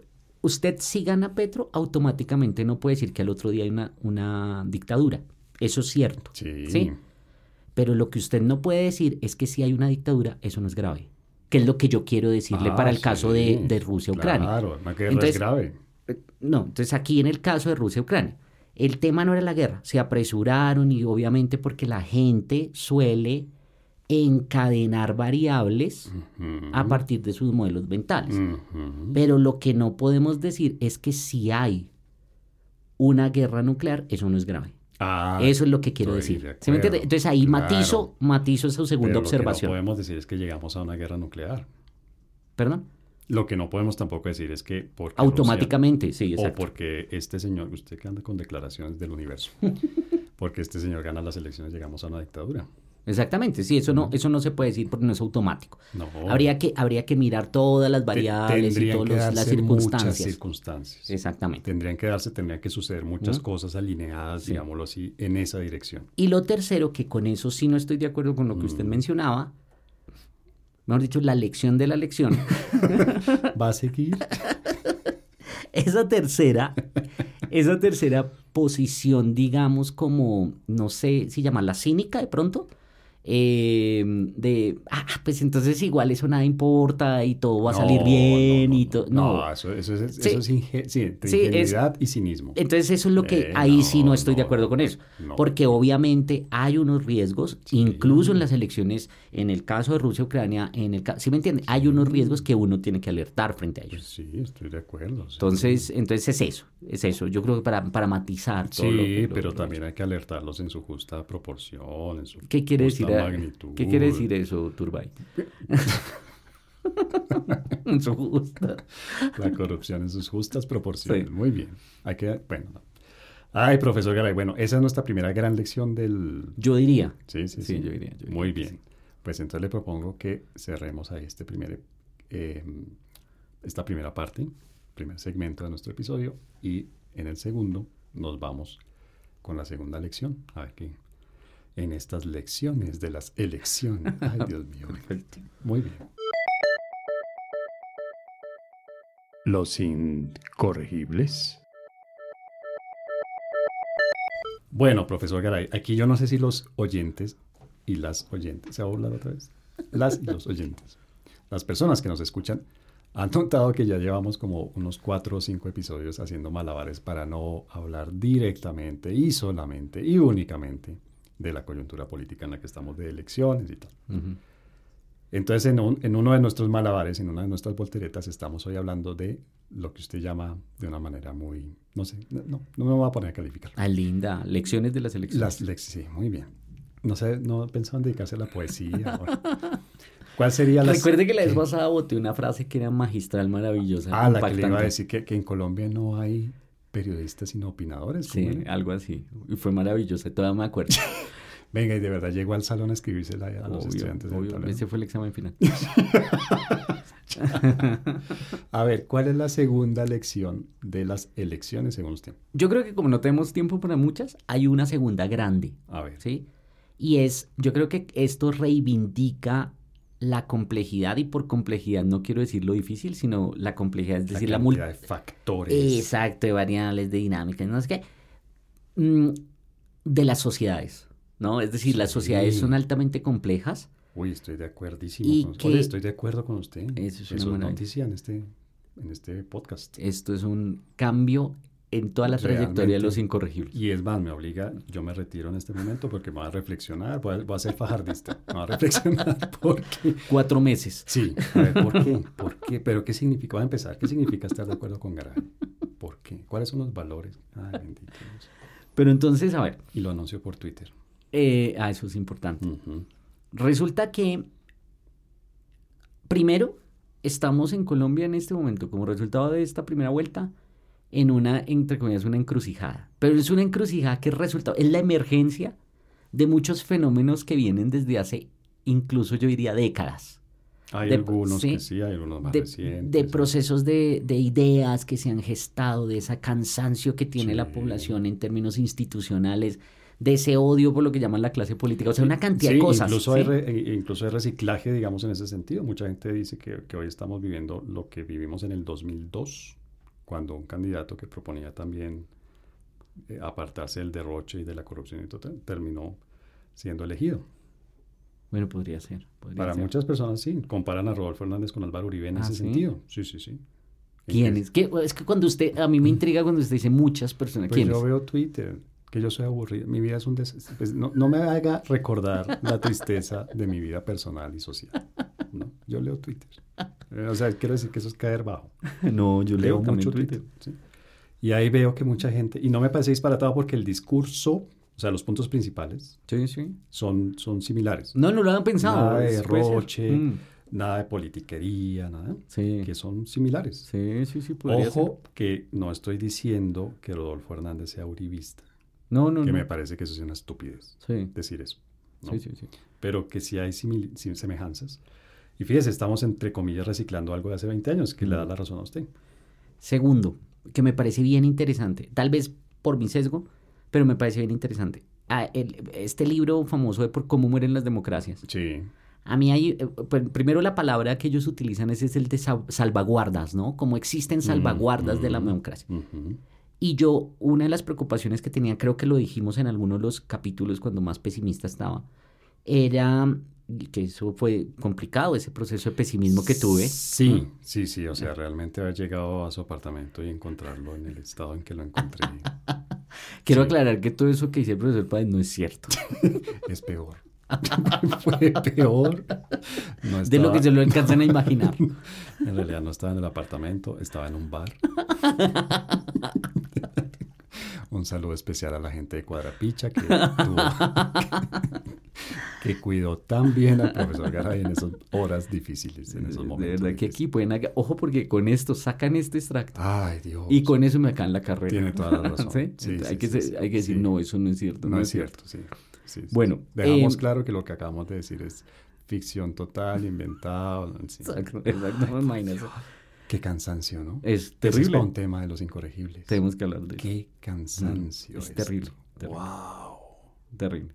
Usted si gana Petro, automáticamente no puede decir que al otro día hay una, una dictadura. Eso es cierto. Sí. ¿Sí? Pero lo que usted no puede decir es que si hay una dictadura, eso no es grave. Que es lo que yo quiero decirle Ah, para el caso de, de Rusia-Ucrania. Claro, una guerra Entonces, es grave. Eh, No, entonces aquí en el caso de Rusia-Ucrania, el tema no era la guerra, se apresuraron y obviamente porque la gente suele encadenar variables a partir de sus modelos mentales. Pero lo que no podemos decir es que si hay una guerra nuclear, eso no es grave. Ah, eso es lo que quiero decir. de ¿Sí me entiende? acuerdo. Entonces ahí Claro. matizo, matizo esa segunda Pero Lo observación. que no podemos decir es que llegamos a una guerra nuclear. ¿Perdón? Lo que no podemos tampoco decir es que porque Automáticamente, sí, o porque este señor, usted que anda con declaraciones del universo, porque este señor gana las elecciones llegamos a una dictadura. Exactamente, sí, eso no, eso no se puede decir porque no es automático. No. Habría que, habría que mirar todas las variables y todas que los- las darse Muchas circunstancias. circunstancias. Exactamente. Tendrían que darse, tendrían que suceder muchas cosas alineadas, Sí. digámoslo así, en esa dirección. Y lo tercero, que con eso sí no estoy de acuerdo con lo que usted Mm. mencionaba, mejor dicho, la lección de la lección. ¿Va a seguir? esa tercera, esa tercera posición, digamos, como, no sé si llamarla cínica de pronto, eh, de, ah, pues entonces igual eso nada importa y todo va a salir bien no, no, y todo. No, eso, eso es, Sí. eso es inge- sí, entre Sí, es- ingenuidad y cinismo. Entonces eso es lo que Eh, ahí sí no estoy de acuerdo con eso. no. Porque obviamente hay unos riesgos, incluso en las elecciones, en el caso de Rusia-Ucrania, en el caso, ¿sí me entiende? Hay unos riesgos que uno tiene que alertar frente a ellos. Sí, estoy de acuerdo. Entonces, entonces es eso, es eso. Yo creo que para, para matizar todo sí, lo que... lo- pero también hay que alertarlos en su justa proporción, en su ¿Qué quiere decir, magnitud. ¿qué quiere decir eso, Turbay? En su justa. La corrupción en sus justas proporciones. Sí. Muy bien. Hay que, bueno. no. Ay, profesor Garay, bueno, esa es nuestra primera gran lección del... Yo diría. Sí, sí, Sí, sí. yo diría, yo diría Muy bien. sí. Pues entonces le propongo que cerremos ahí este primer, eh, esta primera parte, primer segmento de nuestro episodio y en el segundo nos vamos con la segunda lección. A ver qué en estas lecciones de las elecciones. Ay, Dios mío. Perfecto. Muy bien. Los incorregibles. Bueno, profesor Garay, aquí yo no sé si los oyentes y las oyentes, ¿se va a burlar otra vez? Las y los oyentes. Las personas que nos escuchan han notado que ya llevamos como unos cuatro o cinco episodios haciendo malabares para no hablar directamente y solamente y únicamente de la coyuntura política en la que estamos de elecciones y tal. Ujú. Entonces, en, un- en uno de nuestros malabares, en una de nuestras volteretas, estamos hoy hablando de lo que usted llama de una manera muy, no sé, no, no, me voy a poner a calificar. Ah, linda. Lecciones de las elecciones. Las lecciones, sí, muy bien. No sé, no pensaba en dedicarse a la poesía. ¿Cuál sería la... Recuerde que la vez pasada boté una frase que era magistral, maravillosa. Ah, la que le iba a decir que, que en Colombia no hay periodistas sino opinadores. ¿cómo Sí, era? algo así. Y fue maravillosa, todavía me acuerdo. Venga, y de verdad llegó al salón a escribírsela a los estudiantes. obvio. Ese fue el examen final. A ver, ¿cuál es la segunda lección de las elecciones según usted? Yo creo que como no tenemos tiempo para muchas, hay una segunda grande, A ver. ¿sí? Y es, yo creo que esto reivindica la complejidad y por complejidad no quiero decir lo difícil, sino la complejidad, es decir, la, mul- cantidad de factores. Exacto, de variables, de dinámicas, no sé qué. Mm, de las sociedades, ¿no? Es decir, las sociedades son altamente complejas. Uy, estoy de acuerdísimo. Y con usted. que- Oye, estoy de acuerdo con usted. Eso es una Eso es noticia en este, en este podcast. Esto es un cambio en toda la trayectoria de los incorregibles. Y es más, me obliga, yo me retiro en este momento porque me voy a reflexionar, voy a, voy a ser fajardista, me voy a reflexionar porque... Cuatro meses. Sí, a ver, ¿por qué? ¿Por qué? ¿Pero qué significa? Voy a empezar. ¿Qué significa estar de acuerdo con Garay? ¿Por qué? ¿Cuáles son los valores? Ay, bendito Dios. Pero entonces, a ver, Y lo anuncio por Twitter. eh, ah, eso es importante. Resulta que, primero, estamos en Colombia en este momento, como resultado de esta primera vuelta, en una, entre comillas, una encrucijada. Pero es una encrucijada que es resultado, es la emergencia de muchos fenómenos que vienen desde hace, incluso yo diría, décadas. Hay De- algunos sí. que sí, hay algunos más De, recientes. de procesos de, de ideas que se han gestado, de ese cansancio que tiene la población en términos institucionales, de ese odio por lo que llaman la clase política, o sea, una cantidad Sí, de cosas. Incluso, ¿sí? hay re- e- incluso hay reciclaje, digamos, en ese sentido. Mucha gente dice que, que hoy estamos viviendo lo que vivimos en el 2002, cuando un candidato que proponía también eh, apartarse del derroche y de la corrupción y todo, terminó siendo elegido. Bueno, podría ser. podría Para ser. muchas personas sí, comparan a Rodolfo Hernández con Álvaro Uribe en ¿Ah, ese sí? sentido. Sí, sí, sí. ¿En ¿Quién qué- es? Que cuando usted, a mí me intriga cuando usted dice muchas personas. Pues ¿Quién yo veo Twitter, que yo soy aburrido. Mi vida es un des... pues no, no me haga recordar la tristeza de mi vida personal y social. ¿no? Yo leo Twitter. Eh, O sea, quiero decir que eso es caer bajo. No, yo Leo mucho Twitter. sí. Y ahí veo que mucha gente, y no me parece disparatado porque el discurso, o sea, los puntos principales Sí, sí. son, son similares. No, no lo habían pensado. Nada de derroche, Mm, nada de politiquería, nada, Sí. que son similares. Sí, sí, sí, Ojo ser. que no estoy diciendo que Rodolfo Hernández sea uribista, No, no, que no. me parece que eso es una estupidez. Sí. decir eso. ¿no? Sí, sí, sí. Pero que sí hay semejanzas. Y fíjese, estamos entre comillas reciclando algo de hace 20 años, que le da la razón a usted. Segundo, que me parece bien interesante, tal vez por mi sesgo, pero me parece bien interesante. Ah, el- este libro famoso de por cómo mueren las democracias. Sí. A mí hay, eh, pues, primero la palabra que ellos utilizan es, es el de sal- salvaguardas, ¿no? Como existen salvaguardas de la Mm, democracia. ujú. Y yo, una de las preocupaciones que tenía, creo que lo dijimos en algunos de los capítulos cuando más pesimista estaba, era que eso fue complicado, ese proceso de pesimismo que tuve. Sí, sí, sí. O sea, realmente haber llegado a su apartamento y encontrarlo en el estado en que lo encontré Quiero Sí. aclarar que todo eso que dice el profesor Páez no es cierto. es peor. Fue peor. No De lo que estaba- se lo alcanzan a imaginar. En realidad no estaba en el apartamento, estaba en un bar. Un saludo especial a la gente de Cuadrapicha que, tuvo- que cuidó tan bien al profesor Garay en esas horas difíciles, en esos De momentos. verdad que aquí pueden... haga- Ojo porque con esto sacan este extracto. Ay, Dios. Y con eso me acaban la carrera. Tiene toda la razón. ¿Sí? Sí, Entonces, sí, hay, que hay decir, no, eso no es cierto. No es cierto, sí. Bueno, Dejamos eh, claro que lo que acabamos de decir es ficción total, inventado. sí. Exacto, exacto, no. Qué cansancio, ¿no? Es Ese es terrible. para un tema de los incorregibles. Tenemos que hablar de eso. Qué cansancio. Mm, es terrible, terrible. Wow. Terrible.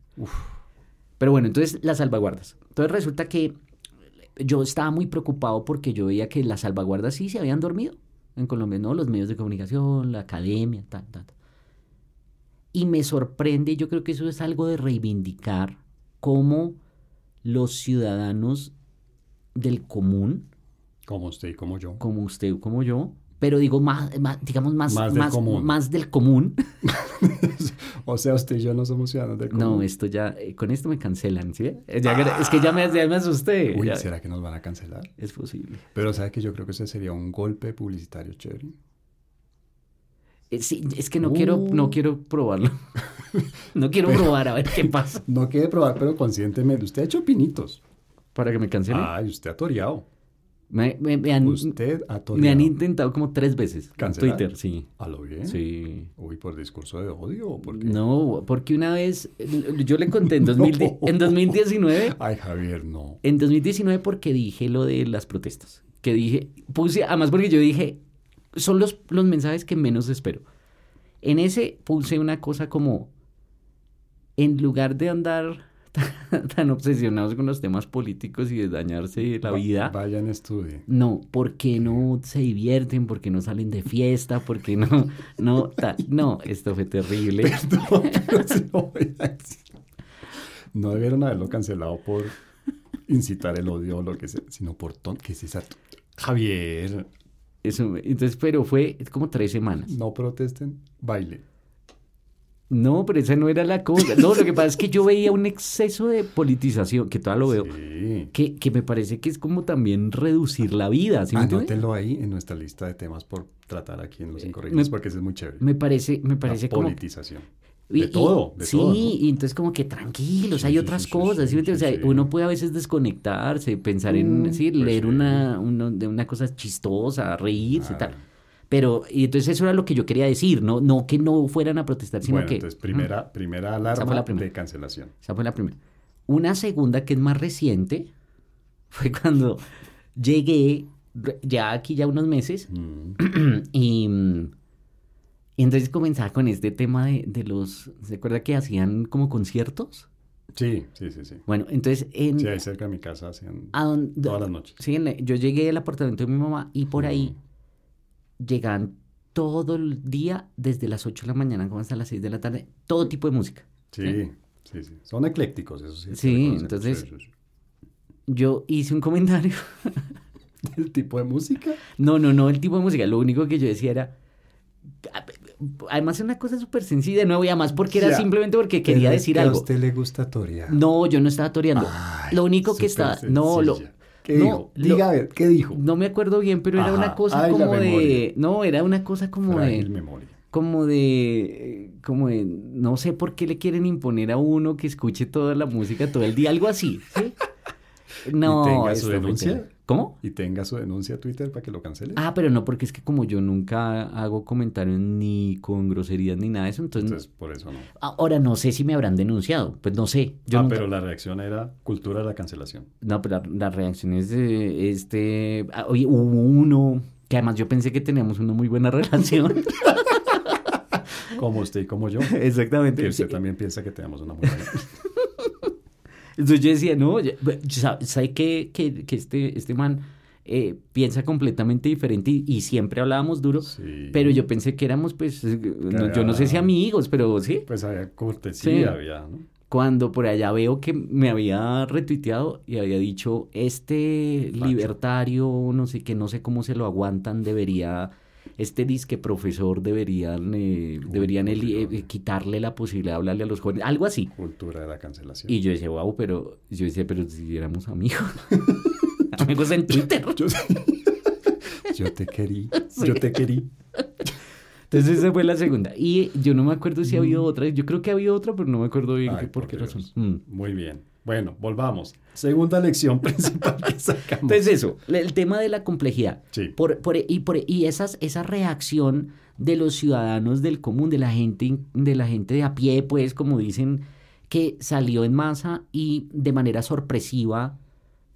Pero bueno, entonces las salvaguardas. Entonces resulta que yo estaba muy preocupado porque yo veía que las salvaguardas sí se habían dormido en Colombia, ¿no? Los medios de comunicación, la academia, tal, tal. tal. Y me sorprende, yo creo que eso es algo de reivindicar cómo los ciudadanos del común, Como usted y como yo. como usted, como yo, pero digo más, más- digamos más, Más del común. más del común. o sea, usted y yo no somos ciudadanos del común. No, esto ya, eh, con esto me cancelan, ¿sí? Eh, ya- es que ya me, ya me asusté. Uy, ya- ¿será que nos van a cancelar? Es posible. Pero ¿sabe que yo creo que ese sería un golpe publicitario chévere? Eh, sí, es que no Uh. quiero, no quiero probarlo. no quiero Pero- probar a ver qué pasa. No quiere probar, pero conscientemente. Usted ha hecho pinitos. Para que me cancelen. Ay, usted ha toreado. Me, me- me han, Usted me han intentado como tres veces. En ¿Cancelar? Twitter, sí. ¿A lo bien? Sí. Uy, ¿por discurso de odio o por qué? No, porque una vez, eh, yo le conté en, 2000 No. en 2019, Ay, Javier, no. en 2019 porque dije lo de las protestas. Que dije, puse, además porque yo dije, son los, los mensajes que menos espero. En ese puse una cosa como, en lugar de andar tan, tan obsesionados con los temas políticos y de dañarse la Va- vida, Vayan, estudie. no, ¿por qué no se divierten? ¿Por qué no salen de fiesta? ¿Por qué no? No, ta- no, esto fue terrible. No, pero sí lo voy a decir. No debieron haberlo cancelado por incitar el odio o lo que sea, sino por ton... ¿Qué es esa? Javier, Eso, entonces, pero fue como tres semanas. no protesten, baile. No, pero esa no era la cosa. No, lo que pasa es que yo veía un exceso de politización, que todavía lo veo, Sí. que, que me parece que es como también reducir la vida. ¿sí? Anótenlo ahí en nuestra lista de temas por tratar aquí en Los Eh, Incorregibles, me- porque ese es muy chévere. Me parece, me parece La como... politización. y- De y- todo, de sí, todo, ¿no? y entonces como que tranquilos, Sí, hay otras sí, cosas, ¿sí? O sea, uno puede a veces desconectarse, pensar en, Mm, pues leer una, una, de una cosa chistosa, reírse y tal. Pero, y entonces eso era lo que yo quería decir, no, no que no fueran a protestar, sino Bueno, que... entonces, primera, primera alarma la primera. de cancelación. Esa fue la primera. Una segunda que es más reciente fue cuando llegué, ya aquí ya unos meses, Mm. y, mm, y entonces comenzaba con este tema de, de los, ¿se acuerda que hacían como conciertos? Sí, sí, sí, sí. Bueno, entonces en, Sí, ahí cerca de mi casa hacían a donde- todas las noches. sí, en la- yo llegué al apartamento de mi mamá y por ahí llegaban todo el día, desde las 8 de la mañana como hasta las 6 de la tarde, todo tipo de música. Sí, sí, sí. Son eclécticos, eso sí. Sí, entonces- Yo hice un comentario sí. ¿El tipo de música? No, no, no, el tipo de música. Lo único que yo decía era. Además, es una cosa súper sencilla, de nuevo, y además porque era simplemente porque quería decir que algo. A usted le gusta torear. No, yo no estaba toreando. Ay, lo único que estaba. No, lo. ¿Qué no, dijo? Diga a ver, ¿qué dijo? No me acuerdo bien, pero era una cosa Ay, como de. No, era una cosa como Frágil de. memoria. Como de. Como de. No sé por qué le quieren imponer a uno que escuche toda la música todo el día, algo así, ¿sí? No, ¿Y tenga su denuncia? ¿Cómo? Y tenga su denuncia a Twitter para que lo cancele. Ah, pero no, porque es que como yo nunca hago comentarios ni con groserías ni nada de eso, entonces... Entonces, por eso no. Ahora no sé si me habrán denunciado, pues no sé. Yo ah, nunca- pero la reacción era cultura de la cancelación. No, pero la, la reacción es de este... ah, Oye, hubo uno que además yo pensé que teníamos una muy buena relación. Como usted y como yo. Exactamente. Que usted Sí. también piensa que tenemos una muy buena. Entonces yo decía, no, ya- sa- ¿sabe qué? Que, que este, este man eh, piensa completamente diferente y, y siempre hablábamos duro, Sí. pero yo pensé que éramos, pues, eh, no- yo no sé si amigos, pero sí. Pues había cortesía, Sí. había, ¿no? Cuando por allá veo que me había retuiteado y había dicho, este libertario, no sé qué, no sé cómo se lo aguantan, debería, este disque profesor deberían, eh, deberían eh, quitarle la posibilidad de hablarle a los jóvenes, algo así. Cultura de la cancelación. Y yo decía, wow, pero yo decía, pero si éramos amigos. amigos en Twitter. Yo, yo te querí, Sí. yo te querí. Entonces esa fue la segunda. Y yo no me acuerdo si ha habido otra. Yo creo que ha habido otra, pero no me acuerdo bien Mm. Ay, qué- por por qué Dios. razón. Mm. Muy bien. Bueno, volvamos. Segunda lección principal que sacamos. Entonces eso, el tema de la complejidad. Sí. Por, por- y por, y esas, esa reacción de los ciudadanos del común, de la gente, de la gente de a pie, pues, como dicen, que salió en masa y de manera sorpresiva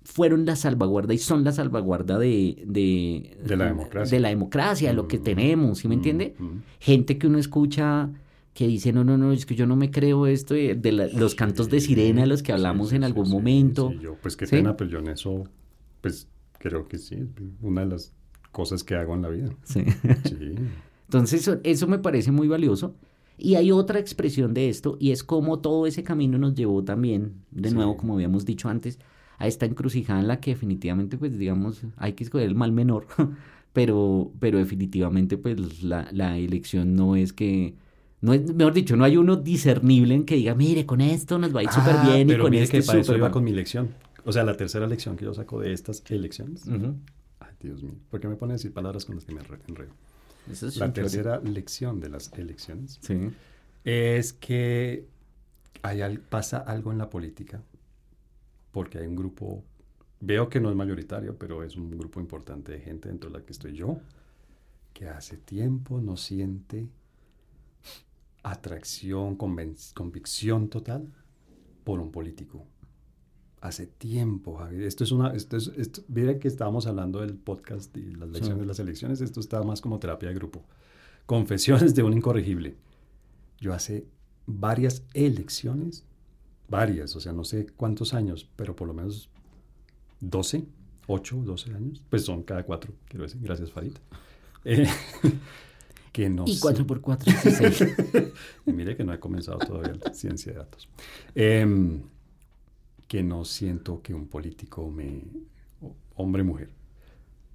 fueron la salvaguarda y son la salvaguarda de, de, De la democracia. de la democracia, de lo que Mm. tenemos, ¿sí me Mm, entiende? mm. Gente que uno escucha que dice, no, no, no, es que yo no me creo esto, de, de la- los cantos de sirena de los que hablamos sí, en algún sí, momento. sí, yo, pues qué pena, pero yo en eso, pues creo que sí, una de las cosas que hago en la vida. Sí. Sí. Entonces, eso, eso me parece muy valioso. Y hay otra expresión de esto, y es cómo todo ese camino nos llevó también, de nuevo, como habíamos dicho antes, a esta encrucijada en la que definitivamente, pues digamos, hay que escoger el mal menor, pero, pero definitivamente, pues la, la elección no es que, no es, mejor dicho, no hay uno discernible en que diga, mire, con esto nos va a ir súper Ah, bien y con mire este que para eso mal". con mi lección. O sea, la tercera lección que yo saco de estas elecciones. Ay, Dios mío. ¿Por qué me pone a decir palabras con las que me re- enredo? Eso es La tercera lección de las elecciones Sí. es que hay pasa algo en la política porque hay un grupo, veo que no es mayoritario, pero es un grupo importante de gente dentro de la que estoy yo, que hace tiempo no siente atracción, convicción total por un político. Hace tiempo, Javier. Esto es una, esto es, esto, mire que estábamos hablando del podcast y las lecciones Sí. de las elecciones, esto está más como terapia de grupo. Confesiones de un incorregible. Yo hace varias elecciones, varias, o sea, no sé cuántos años, pero por lo menos 12, 8, 12 años, pues son cada cuatro, quiero decir, gracias Farid. Eh, que no Y sé- 4x4 es 6. y mire que no he comenzado todavía la ciencia de datos. Em, que no siento que un político me, o- hombre mujer,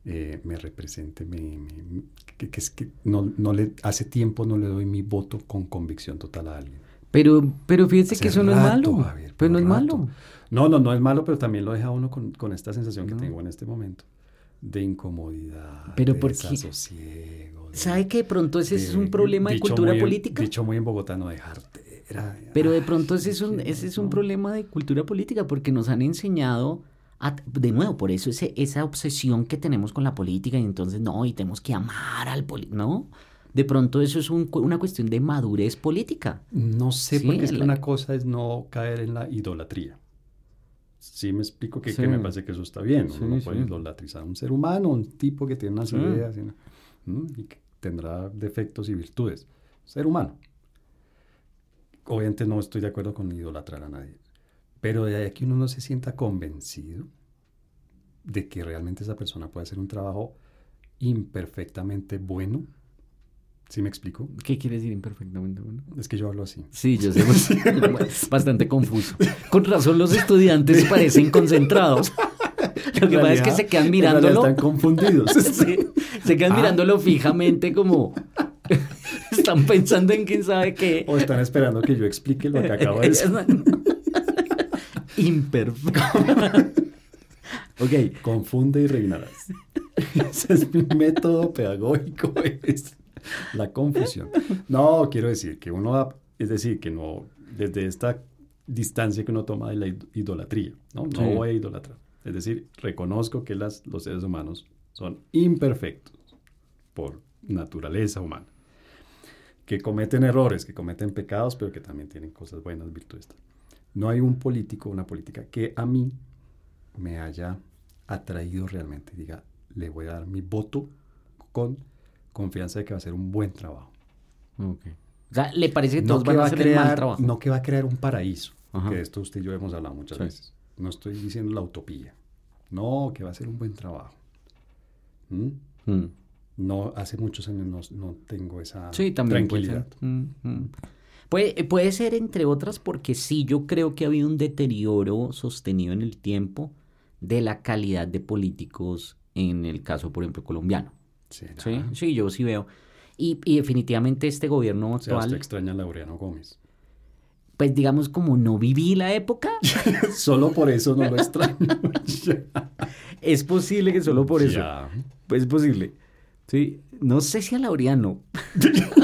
eh, me represente, me, me- que, que es que no, no le, hace tiempo no le doy mi voto con convicción total a alguien. Pero, pero fíjense Hace que eso no es rato, malo. Javier, Pero no es rato. malo. No, no, no es malo, pero también lo deja uno con, con esta sensación que No. tengo en este momento de incomodidad, Pero de desasosiego. de- ¿Sabe que de pronto ese es un problema de cultura muy política? Dicho muy en bogotano, dejarte. era- Pero de ay, pronto ese no es un, ese es un no. problema de cultura política porque nos han enseñado, a- de nuevo, por eso ese, esa obsesión que tenemos con la política y entonces no, y tenemos que amar al político, ¿no? De pronto eso es un una cuestión de madurez política. No sé, Sí, porque es que la- una cosa es no caer en la idolatría. Sí, me explico que, me parece que eso está bien. Uno Sí, no puede idolatrizar a un ser humano, un tipo que tiene unas ideas y, ¿no? y que tendrá defectos y virtudes. Ser humano. Obviamente no estoy de acuerdo con idolatrar a nadie. Pero de ahí a que uno no se sienta convencido de que realmente esa persona puede hacer un trabajo imperfectamente bueno. ¿Sí me explico? ¿Qué quiere decir imperfectamente? Bueno, Es que yo hablo así. Sí, yo sé, bastante confuso. Con razón los estudiantes parecen concentrados. Lo que pasa es que se quedan mirándolo. Están confundidos. Sí, se quedan Ah. mirándolo fijamente como están pensando en quién sabe qué. O están esperando que yo explique lo que acabo de decir. Imperfecto. ok, Confunde y reinarás. Ese es mi método pedagógico, es la confusión. No, quiero decir que uno, da- es decir, que no, desde esta distancia que uno toma de la id- idolatría, ¿no? No Sí. voy a idolatrar. Es decir, reconozco que las, los seres humanos son imperfectos por naturaleza humana. Que cometen errores, que cometen pecados, pero que también tienen cosas buenas, virtudes. No hay un político, una política que a mí me haya atraído realmente. Diga, le voy a dar mi voto con confianza de que va a ser un buen trabajo. Okay. O sea, ¿le parece que no todos que van va a hacer el mal crear, trabajo? no que va a crear un paraíso, Ajá. que de esto usted y yo hemos hablado muchas Sí. veces. No estoy diciendo la utopía. No, que va a ser un buen trabajo. ¿Mm? Mm. No, hace muchos años no, no tengo esa Sí, también puede tranquilidad. ser. Mm, mm. Puede, puede ser, entre otras, porque sí, yo creo que ha habido un deterioro sostenido en el tiempo de la calidad de políticos en el caso, por ejemplo, colombiano. Sí, sí, yo sí veo. Y, y definitivamente este gobierno O sea, usted actual, extraña a Laureano Gómez. pues digamos como no viví la época, Solo por eso no lo extraño. es posible que solo por eso. Pues es posible. Sí, no sé si a Laureano.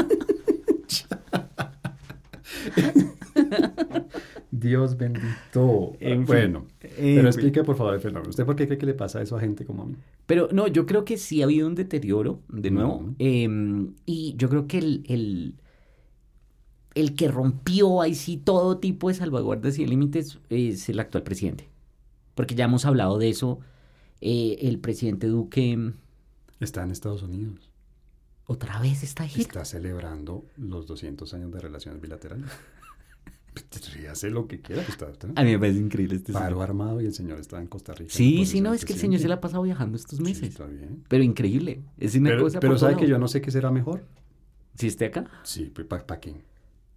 Dios bendito. En fin. bueno, En pero fin. explique por favor el fenómeno. ¿Usted por qué cree que le pasa eso a gente como a mí? Pero no, yo creo que sí ha habido un deterioro, de nuevo. Eh, y yo creo que el, el, el que rompió ahí sí todo tipo de salvaguardas y límites es el actual presidente. Porque ya hemos hablado de eso. eh, el presidente Duque Está en Estados Unidos. otra vez está ahí. Está celebrando los 200 años de relaciones bilaterales. Hace lo que quiera. pues, Está, A mí me parece increíble este paro señor. armado y el señor está en Costa Rica. Sí, en sí, no, es que el señor se la ha pasado viajando estos Sí, meses. está bien. Pero increíble. Es una Pero, cosa pero ¿sabe que yo no sé qué será mejor? Si esté acá, Sí, ¿para quién?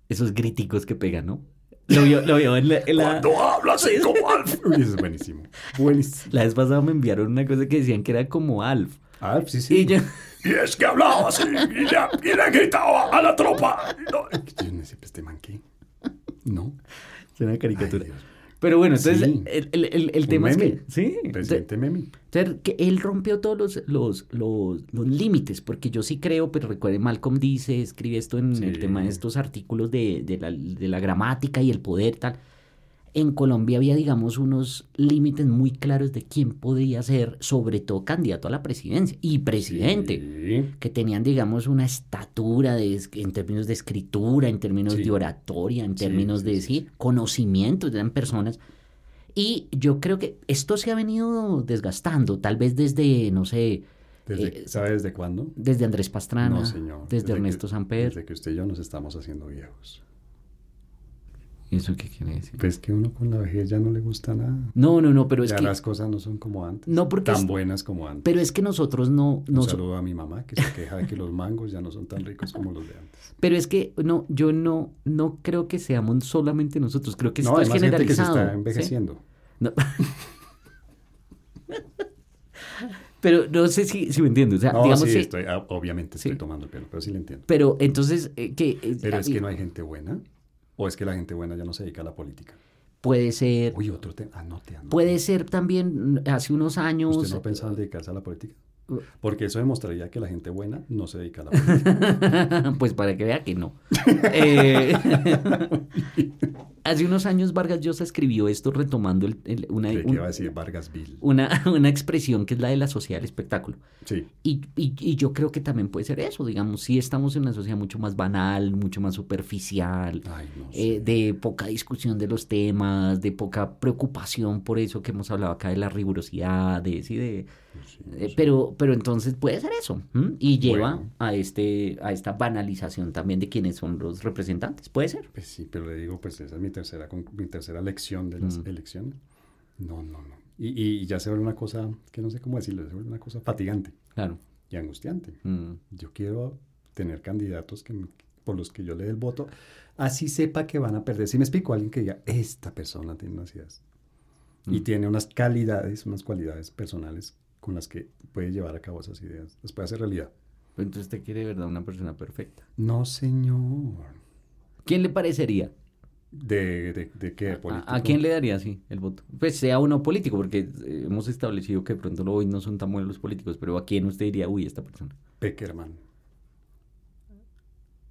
esos críticos que pegan, ¿no? Lo vio, lo vio en la, en la- habla así como Alf. Uy, eso es buenísimo. Buenísimo. la vez pasada me enviaron una cosa que decían que era como Alf. Alf, sí, sí. Y yo, Y es que hablaba así y le, y le gritaba a la tropa. No, yo no sé, este man qué. No. es una caricatura. Pero bueno, entonces Sí. el, el- el- tema es meme. que... Sí. Presidente Memi. entonces, que él rompió todos los, los, los, los límites, porque yo sí creo, pero recuerde, Malcolm dice, escribe esto en el tema de estos artículos de, de la, de la gramática y el poder, tal. En Colombia había, digamos, unos límites muy claros de quién podía ser, sobre todo, candidato a la presidencia y presidente. Sí. que tenían, digamos, una estatura de, en términos de escritura, en términos Sí. de oratoria, en términos sí, de sí, conocimientos, eran personas. Y yo creo que esto se ha venido desgastando, tal vez desde, no sé, Desde- Eh, ¿Sabe desde cuándo? desde Andrés Pastrana, no, señor. desde que- Ernesto Samper. Desde que usted y yo nos estamos haciendo viejos. ¿Eso qué quiere decir? Pues que uno con la vejez ya no le gusta nada. No, no, no, pero es ya que, las cosas no son como antes. No, porque Tan es- buenas como antes. pero es que nosotros no, Un no so- saludo a mi mamá que se queja de que los mangos ya no son tan ricos como los de antes. pero es que no, yo no, no creo que seamos solamente nosotros, creo que no, esto es más gente que se generalizado. está ¿sí? envejeciendo. No. Pero no sé si, si me entiendo. O sea, No, digamos sí, sí, estoy, ah, obviamente estoy Sí. tomando el pelo, pero sí le entiendo. Pero entonces, eh, que eh, Pero es que no hay gente buena. ¿O es que la gente buena ya no se dedica a la política? puede ser, Uy, otro tema. Anote, anote. puede ser también hace unos años. ¿Usted no pensaba en dedicarse a la política? Porque eso demostraría que la gente buena no se dedica a la política. pues para que vea que no. Eh, hace unos años Vargas Llosa escribió esto retomando el- el- una, un- iba a decir Vargasville. una, una expresión que es la de la sociedad del espectáculo. Sí. Y, y- y yo creo que también puede ser eso, digamos, si estamos en una sociedad mucho más banal, mucho más superficial, Ay, no eh, de poca discusión de los temas, de poca preocupación por eso que hemos hablado acá de la rigurosidad, de, sí, eh, sé. pero, pero entonces puede ser eso, ¿m? y lleva Bueno. a, este, a esta banalización también de quiénes son los representantes, puede ser. Pues sí, pero le digo, pues esa es mi tercera, mi tercera lección de las Mm. elecciones. No, no, no. Y, y ya se vuelve una cosa, que no sé cómo decirlo, se vuelve una cosa fatigante Claro. y angustiante. Mm. Yo quiero tener candidatos que por los que yo le dé el voto, así sepa que van a perder. Si me explico, alguien que diga, esta persona tiene unas ideas y Mm. tiene unas calidades, unas cualidades personales con las que puede llevar a cabo esas ideas, las puede hacer realidad. Entonces usted quiere de verdad una persona perfecta. No, señor. ¿Quién le parecería? ¿De, de, de qué? ¿A- político? ¿A, quién le daría así el voto? Pues sea uno político, porque eh, hemos establecido que de pronto hoy no son tan buenos los políticos, pero ¿a quién usted diría, uy, esta persona? Peckerman.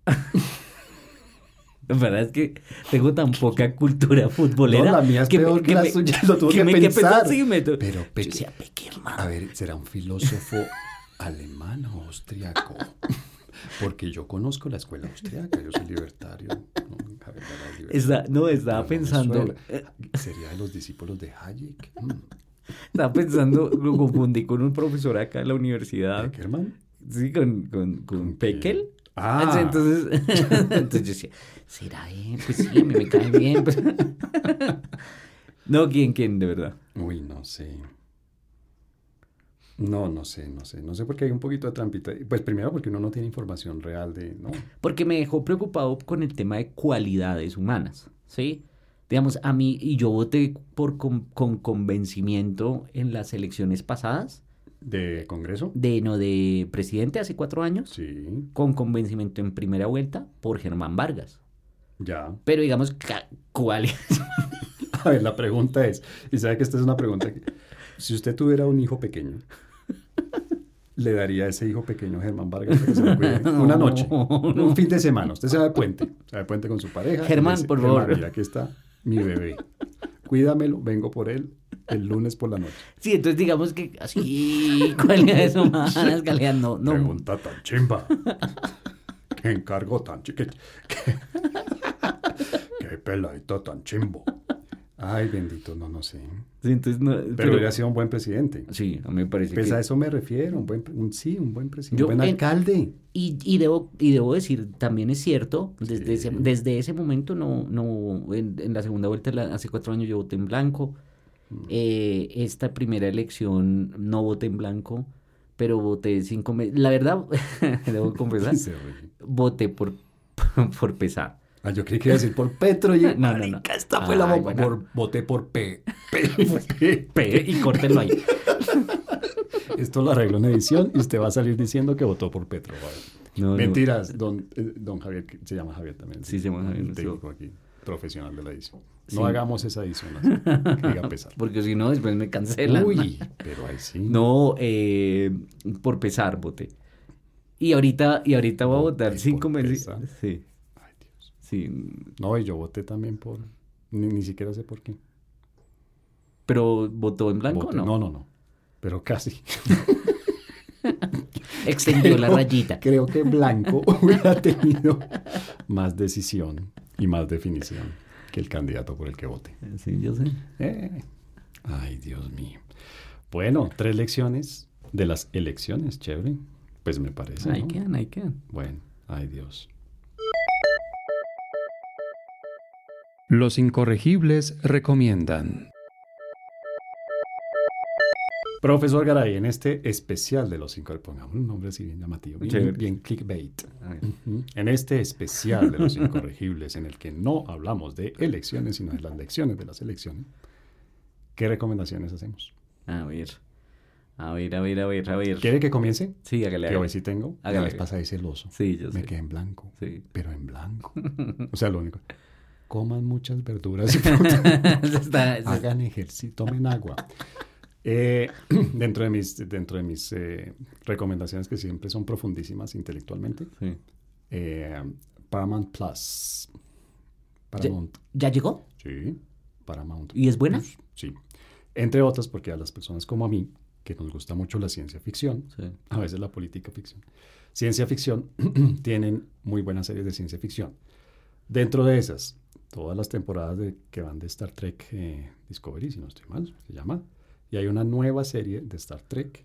La verdad es que tengo tan poca cultura futbolera. No, la mía es peor que la suya, lo tuve que me pensar. sí, me- Pero Peque- decía. A ver, ¿será un filósofo alemán o austriaco? Porque yo conozco la escuela austriaca, yo soy libertario. No. Está- no, estaba Pero me pensando, eh, ¿Sería de los discípulos de Hayek? Mm. estaba pensando, lo confundí con un profesor acá en la universidad. ¿Peckerman? Sí, con, con, con ¿Con Peckel. Ah. Entonces, entonces yo decía, ¿será él? Pues sí, a mí me cae bien. pues. No, ¿quién, quién, de verdad? Uy, no sé. No, no sé, no sé. No sé porque hay un poquito de trampita. Pues primero porque uno no tiene información real de, ¿no? Porque me dejó preocupado con el tema de cualidades humanas, ¿sí? Digamos, a mí, y yo voté por con, con convencimiento en las elecciones pasadas, ¿De Congreso? de no de presidente hace cuatro años, Sí, con convencimiento en primera vuelta por Germán Vargas. ya. Pero digamos, ¿cuál? A ver, la pregunta es, y sabe que esta es una pregunta, que, si usted tuviera un hijo pequeño, ¿le daría a ese hijo pequeño Germán Vargas para que se lo cuide? Una noche, un fin de semana, usted se va de puente, se va de puente con su pareja. Germán, dice, por "Germán, favor". Mira, aquí está mi bebé, cuídamelo, vengo por él el lunes por la noche. Sí, entonces digamos que así, cualidades humanas, calidad, no, no. Pregunta tan chimba. ¿Qué encargo tan chi- qué, qué, peladito tan chimbo? Ay, bendito, no, no sé. Sí, entonces no, Pero, pero- hubiera sido un buen presidente. sí, a mí me parece Pues que... a eso me refiero, un buen, un, sí, un buen presidente, Yo un buen en- alcalde. Y, y, debo, y debo decir, también es cierto, desde, Sí. ese, desde ese momento, no, no en, en la segunda vuelta, la- hace cuatro años yo voté en blanco. Eh, esta primera elección no voté en blanco, pero voté cinco meses. La verdad, debo confesar, voté por, por pesar. Ah, yo creí que iba a decir por Petro y No, no, no. esta fue la Ay, bo- bueno. por, voté por P. P. Pe- y córtenlo ahí. Esto lo arreglo en edición y usted va a salir diciendo que votó por Petro. no. Mentiras, don, eh, don Javier, se llama Javier también. Sí, se llama Javier, técnico aquí, profesional de la edición. Sí. No hagamos esa edición así, que diga pesar. Porque si no, después me cancelan. Uy, pero ahí sí. No, eh, por pesar voté. Y ahorita, y ahorita voy a votar cinco meses. Sí, Ay, Dios. sí. No, y yo voté también por... Ni, ni siquiera sé por qué. Pero votó en blanco, o ¿no? No, no, no. Pero casi. Extendió la rayita. Creo que blanco hubiera tenido más decisión y más definición que el candidato por el que vote. Sí, yo sé. Eh. Ay, Dios mío. Bueno, tres lecciones de las elecciones, chévere. Pues me parece. Ahí ¿no? quedan, ahí quedan. Bueno, ay Dios. Los incorregibles recomiendan. Profesor Garay, en este especial de los cinco, pongamos un nombre así bien llamativo, bien, bien clickbait. A ver. Ujú. En este especial de los incorregibles, en el que no hablamos de elecciones, sino de las lecciones de las elecciones, ¿qué recomendaciones hacemos? A ver. A ver, a ver, a ver, a ver. ¿Quiere que comience? Sí, hágale. Que hoy sí tengo. Hágale. La vez pasada hice celoso. Sí, yo Me sé. quedé en blanco. Sí. Pero en blanco. O sea, lo único. Coman muchas verduras y frutas. Hagan ejercicio, tomen agua. Eh, dentro de mis, dentro de mis eh, recomendaciones que siempre son profundísimas intelectualmente, sí. eh, Paramount Plus. Paramount, ¿Ya llegó? sí, Paramount. ¿Y es buena? Plus, Sí. Entre otras porque a las personas como a mí, que nos gusta mucho la ciencia ficción, Sí. a veces la política ficción, ciencia ficción, tienen muy buenas series de ciencia ficción. Dentro de esas, todas las temporadas de, que van de Star Trek eh, Discovery, si no estoy mal, se llama, y hay una nueva serie de Star Trek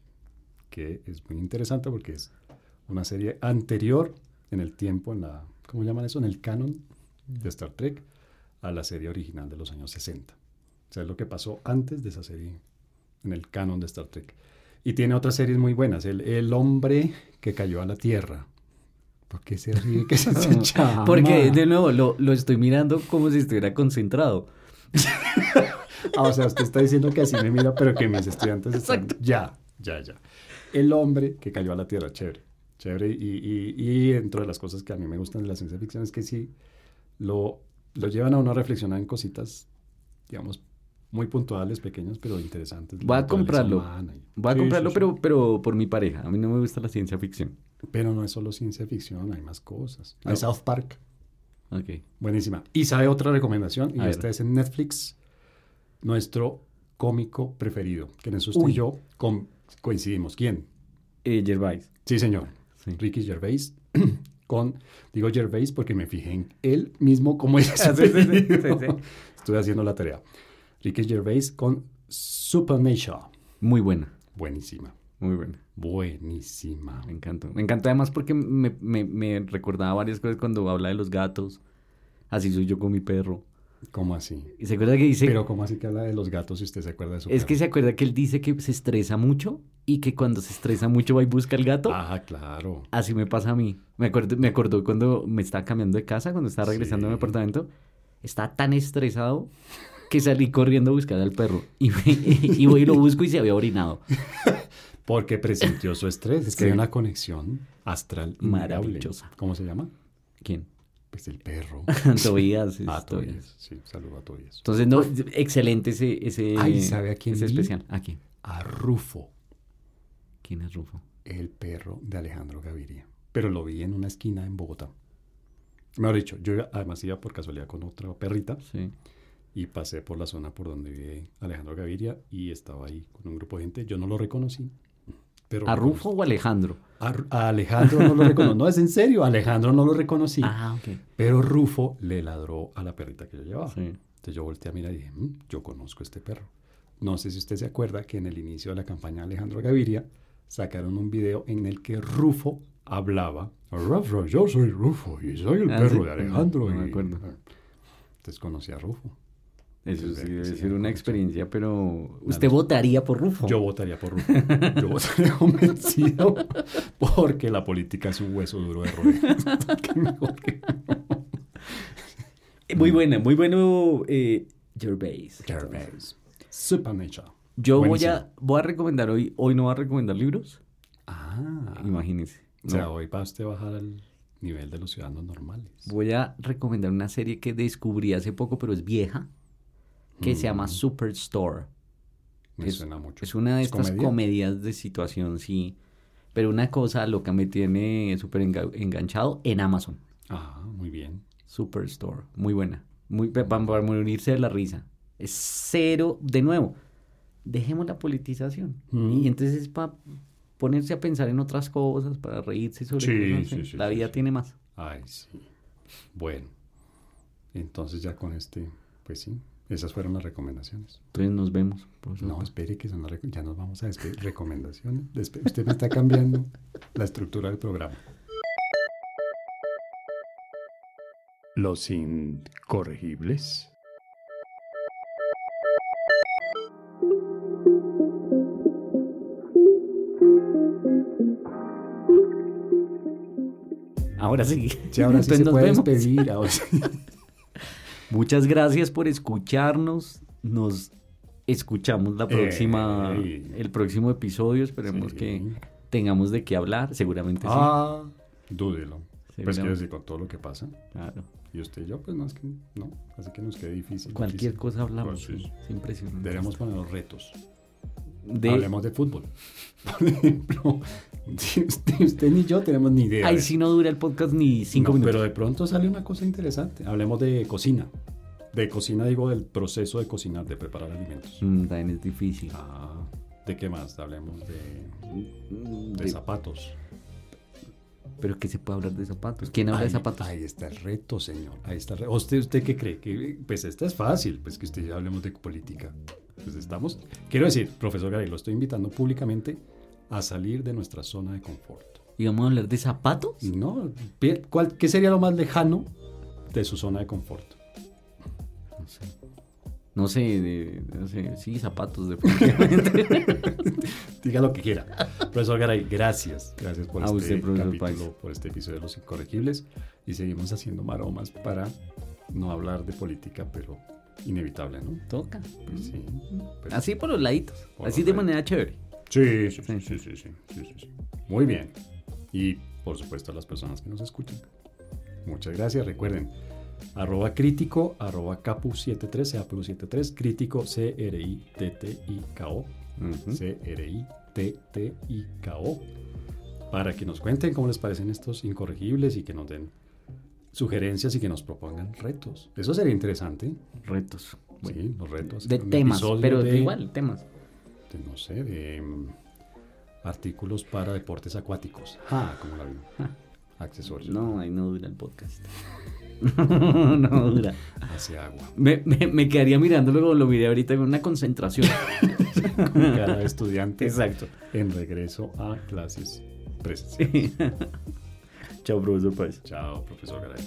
que es muy interesante porque es una serie anterior en el tiempo, en la, ¿cómo llaman eso? En el canon de Star Trek a la serie original de los años 60. O sea, es lo que pasó antes de esa serie en el canon de Star Trek. Y tiene otras series muy buenas. El, el hombre que cayó a la Tierra. ¿Por qué se ríe? ¿Qué se? Porque, de nuevo, lo, lo estoy mirando como si estuviera concentrado. Ah, o sea, usted está diciendo que así me mira, pero que mis estudiantes están... Ya, ya, ya. El hombre que cayó a la Tierra, chévere. Chévere. Y, y, y dentro de las cosas que a mí me gustan de la ciencia ficción es que sí lo, lo llevan a uno a reflexionar en cositas, digamos, muy puntuales, pequeñas, pero interesantes. Voy a comprarlo. humana y- Voy a Sí, comprarlo, sí, sí. Pero, pero por mi pareja. A mí no me gusta la ciencia ficción. Pero no es solo ciencia ficción, hay más cosas. No. Hay South Park. Buenísima. Y sabe otra recomendación, y A ver. esta es en Netflix, nuestro cómico preferido, que en eso usted Uy. y yo com- coincidimos. ¿Quién? Eh, Gervais. Sí, señor. Sí. Ricky Gervais. Con, digo Gervais porque me fijé en él mismo como es Ah, sí, sí. Estuve haciendo la tarea. Ricky Gervais con Supernatural. Muy buena. Buenísima. Muy buena. Buenísima. Me encantó. Me encantó además porque me, me, me recordaba varias cosas cuando habla de los gatos. Así soy yo con mi perro. ¿Cómo así? Y se acuerda que dice... Pero ¿cómo así que habla de los gatos si usted se acuerda de su es que perro? se acuerda que él dice que se estresa mucho y que cuando se estresa mucho va y busca el gato. Ah, claro. Así me pasa a mí. Me acuerdo, me acordó cuando me estaba cambiando de casa, cuando estaba regresando a mi Sí. apartamento. Estaba tan estresado que salí corriendo a buscar al perro. Y, me- y voy y lo busco y se había orinado. Porque presintió su estrés. Es que Sí. hay una conexión astral. Maravillosa. ¿Cómo se llama? ¿Quién? Pues el perro. Tobías. ah, Tobías. Sí, saludo a Tobías. Entonces, no, excelente ese, ese, Ay, ¿sabe a quién ese vi? especial. ¿A quién? A Rufo, ¿Quién es Rufo? el perro de Alejandro Gaviria. Pero lo vi en una esquina en Bogotá. Mejor dicho, yo además iba por casualidad con otra perrita Sí. y pasé por la zona por donde vive Alejandro Gaviria y estaba ahí con un grupo de gente. Yo no lo reconocí. Pero ¿A Rufo o Alejandro? A, a Alejandro no lo reconocí. No, es en serio. Alejandro no lo reconocí. Ah, ok. Pero Rufo le ladró a la perrita que yo llevaba. Sí. Entonces yo volteé a mirar y dije, "Mm, yo conozco a este perro. No sé si usted se acuerda que en el inicio de la campaña de Alejandro Gaviria sacaron un video en el que Rufo hablaba. Rufo, yo soy Rufo y soy el Ah, perro sí. de Alejandro. No me y- acuerdo. Entonces conocí a Rufo. Eso sí debe ser una experiencia, pero... ¿Usted votaría por Rufo? Yo votaría por Rufo. Yo votaría convencido porque la política es un hueso duro de Eh, Muy buena, muy bueno eh, Gervais. Gervais. Supernatural. Yo voy a, voy a recomendar hoy, hoy no voy a recomendar libros, Ah. imagínense. O sea, No. hoy va usted a bajar al nivel de los ciudadanos normales. Voy a recomendar una serie que descubrí hace poco, pero es vieja, que se llama Mm. Superstore. Me es- suena mucho. Es una de ¿Es estas comedia? comedias de situación, sí. Pero una cosa loca me tiene súper enga- enganchado en Amazon. Ah, muy bien. Superstore. Muy buena. Muy, pa- pa- para morirse de la risa. Es cero, de nuevo, dejemos la politización. Mm. Y entonces es para ponerse a pensar en otras cosas, para reírse sobre Sí, cosas. sí, ¿sí? sí, la vida tiene más. Ay, sí. Bueno. Entonces ya con este, pues sí, esas fueron las recomendaciones. Entonces nos vemos. No, espere que son las ya nos vamos a despedir. Recomendaciones. Despe- Usted me está cambiando la estructura del programa. Los incorregibles. Ahora sí. Sí, ahora sí Entonces se nos puede vemos. despedir. ahora sí. Muchas gracias por escucharnos. Nos escuchamos la próxima, Ey. el próximo episodio. Esperemos Sí. que tengamos de qué hablar. Seguramente Ah, dúdelo. Sí, Pues quiero decir, con todo lo que pasa. Claro. Y usted y yo, pues es que no. Así que nos queda difícil. Cualquier difícil. cosa hablamos. Pues, sí. Es impresionante. Deberíamos poner los retos. De- Hablemos de fútbol. Por ejemplo, usted, usted ni yo tenemos ni idea. De- si no dura el podcast ni cinco No, minutos. Pero de pronto sale una cosa interesante. Hablemos de cocina. De cocina digo del proceso de cocinar, de preparar alimentos. Mm, también es difícil. Ah, ¿de qué más? Hablemos de, Mm, de de- zapatos. Pero que se puede hablar de zapatos. ¿Quién habla Ahí- de zapatos? Ahí está el reto, señor. Ahí está el reto. ¿Usted, ¿Usted qué cree? Que, pues esta es fácil, pues que usted ya hablemos de política. Pues estamos. Quiero decir, profesor Gary, lo estoy invitando públicamente a salir de nuestra zona de confort. ¿Y vamos a hablar de zapatos? No, pi- ¿cuál, ¿qué sería lo más lejano de su zona de confort? No sé. No sé, de- no sé. Sí, zapatos, definitivamente. Diga lo que quiera. Profesor Garay, gracias. Gracias por A este usted, capítulo, por este episodio de Los Incorregibles. Y seguimos haciendo maromas para no hablar de política, pero inevitable, ¿no? Toca. Pues así por los laditos. Así los de manera chévere. Sí sí sí, sí sí sí, Muy bien. Y por supuesto a las personas que nos escuchan. Muchas gracias. Recuerden, arroba crítico, arroba capu73, capu73, crítico, C-R-I-T-T-I-K-O. C-R-I-T-T-I-K-O. Para que nos cuenten cómo les parecen estos incorregibles y que nos den sugerencias y que nos propongan retos. Eso sería interesante. Retos. sí, los retos. De temas, pero de- igual, temas. de, no sé, de mm, artículos para deportes acuáticos. Ah, como la vi. Accesorios. No, ahí no dura el podcast. no dura. Hacia agua. Me, me, me quedaría mirándolo como lo miré ahorita con una concentración. Con cada estudiante Exacto. en regreso a clases presenciales. Chao, profesor Páez. Chao, profesor Garay.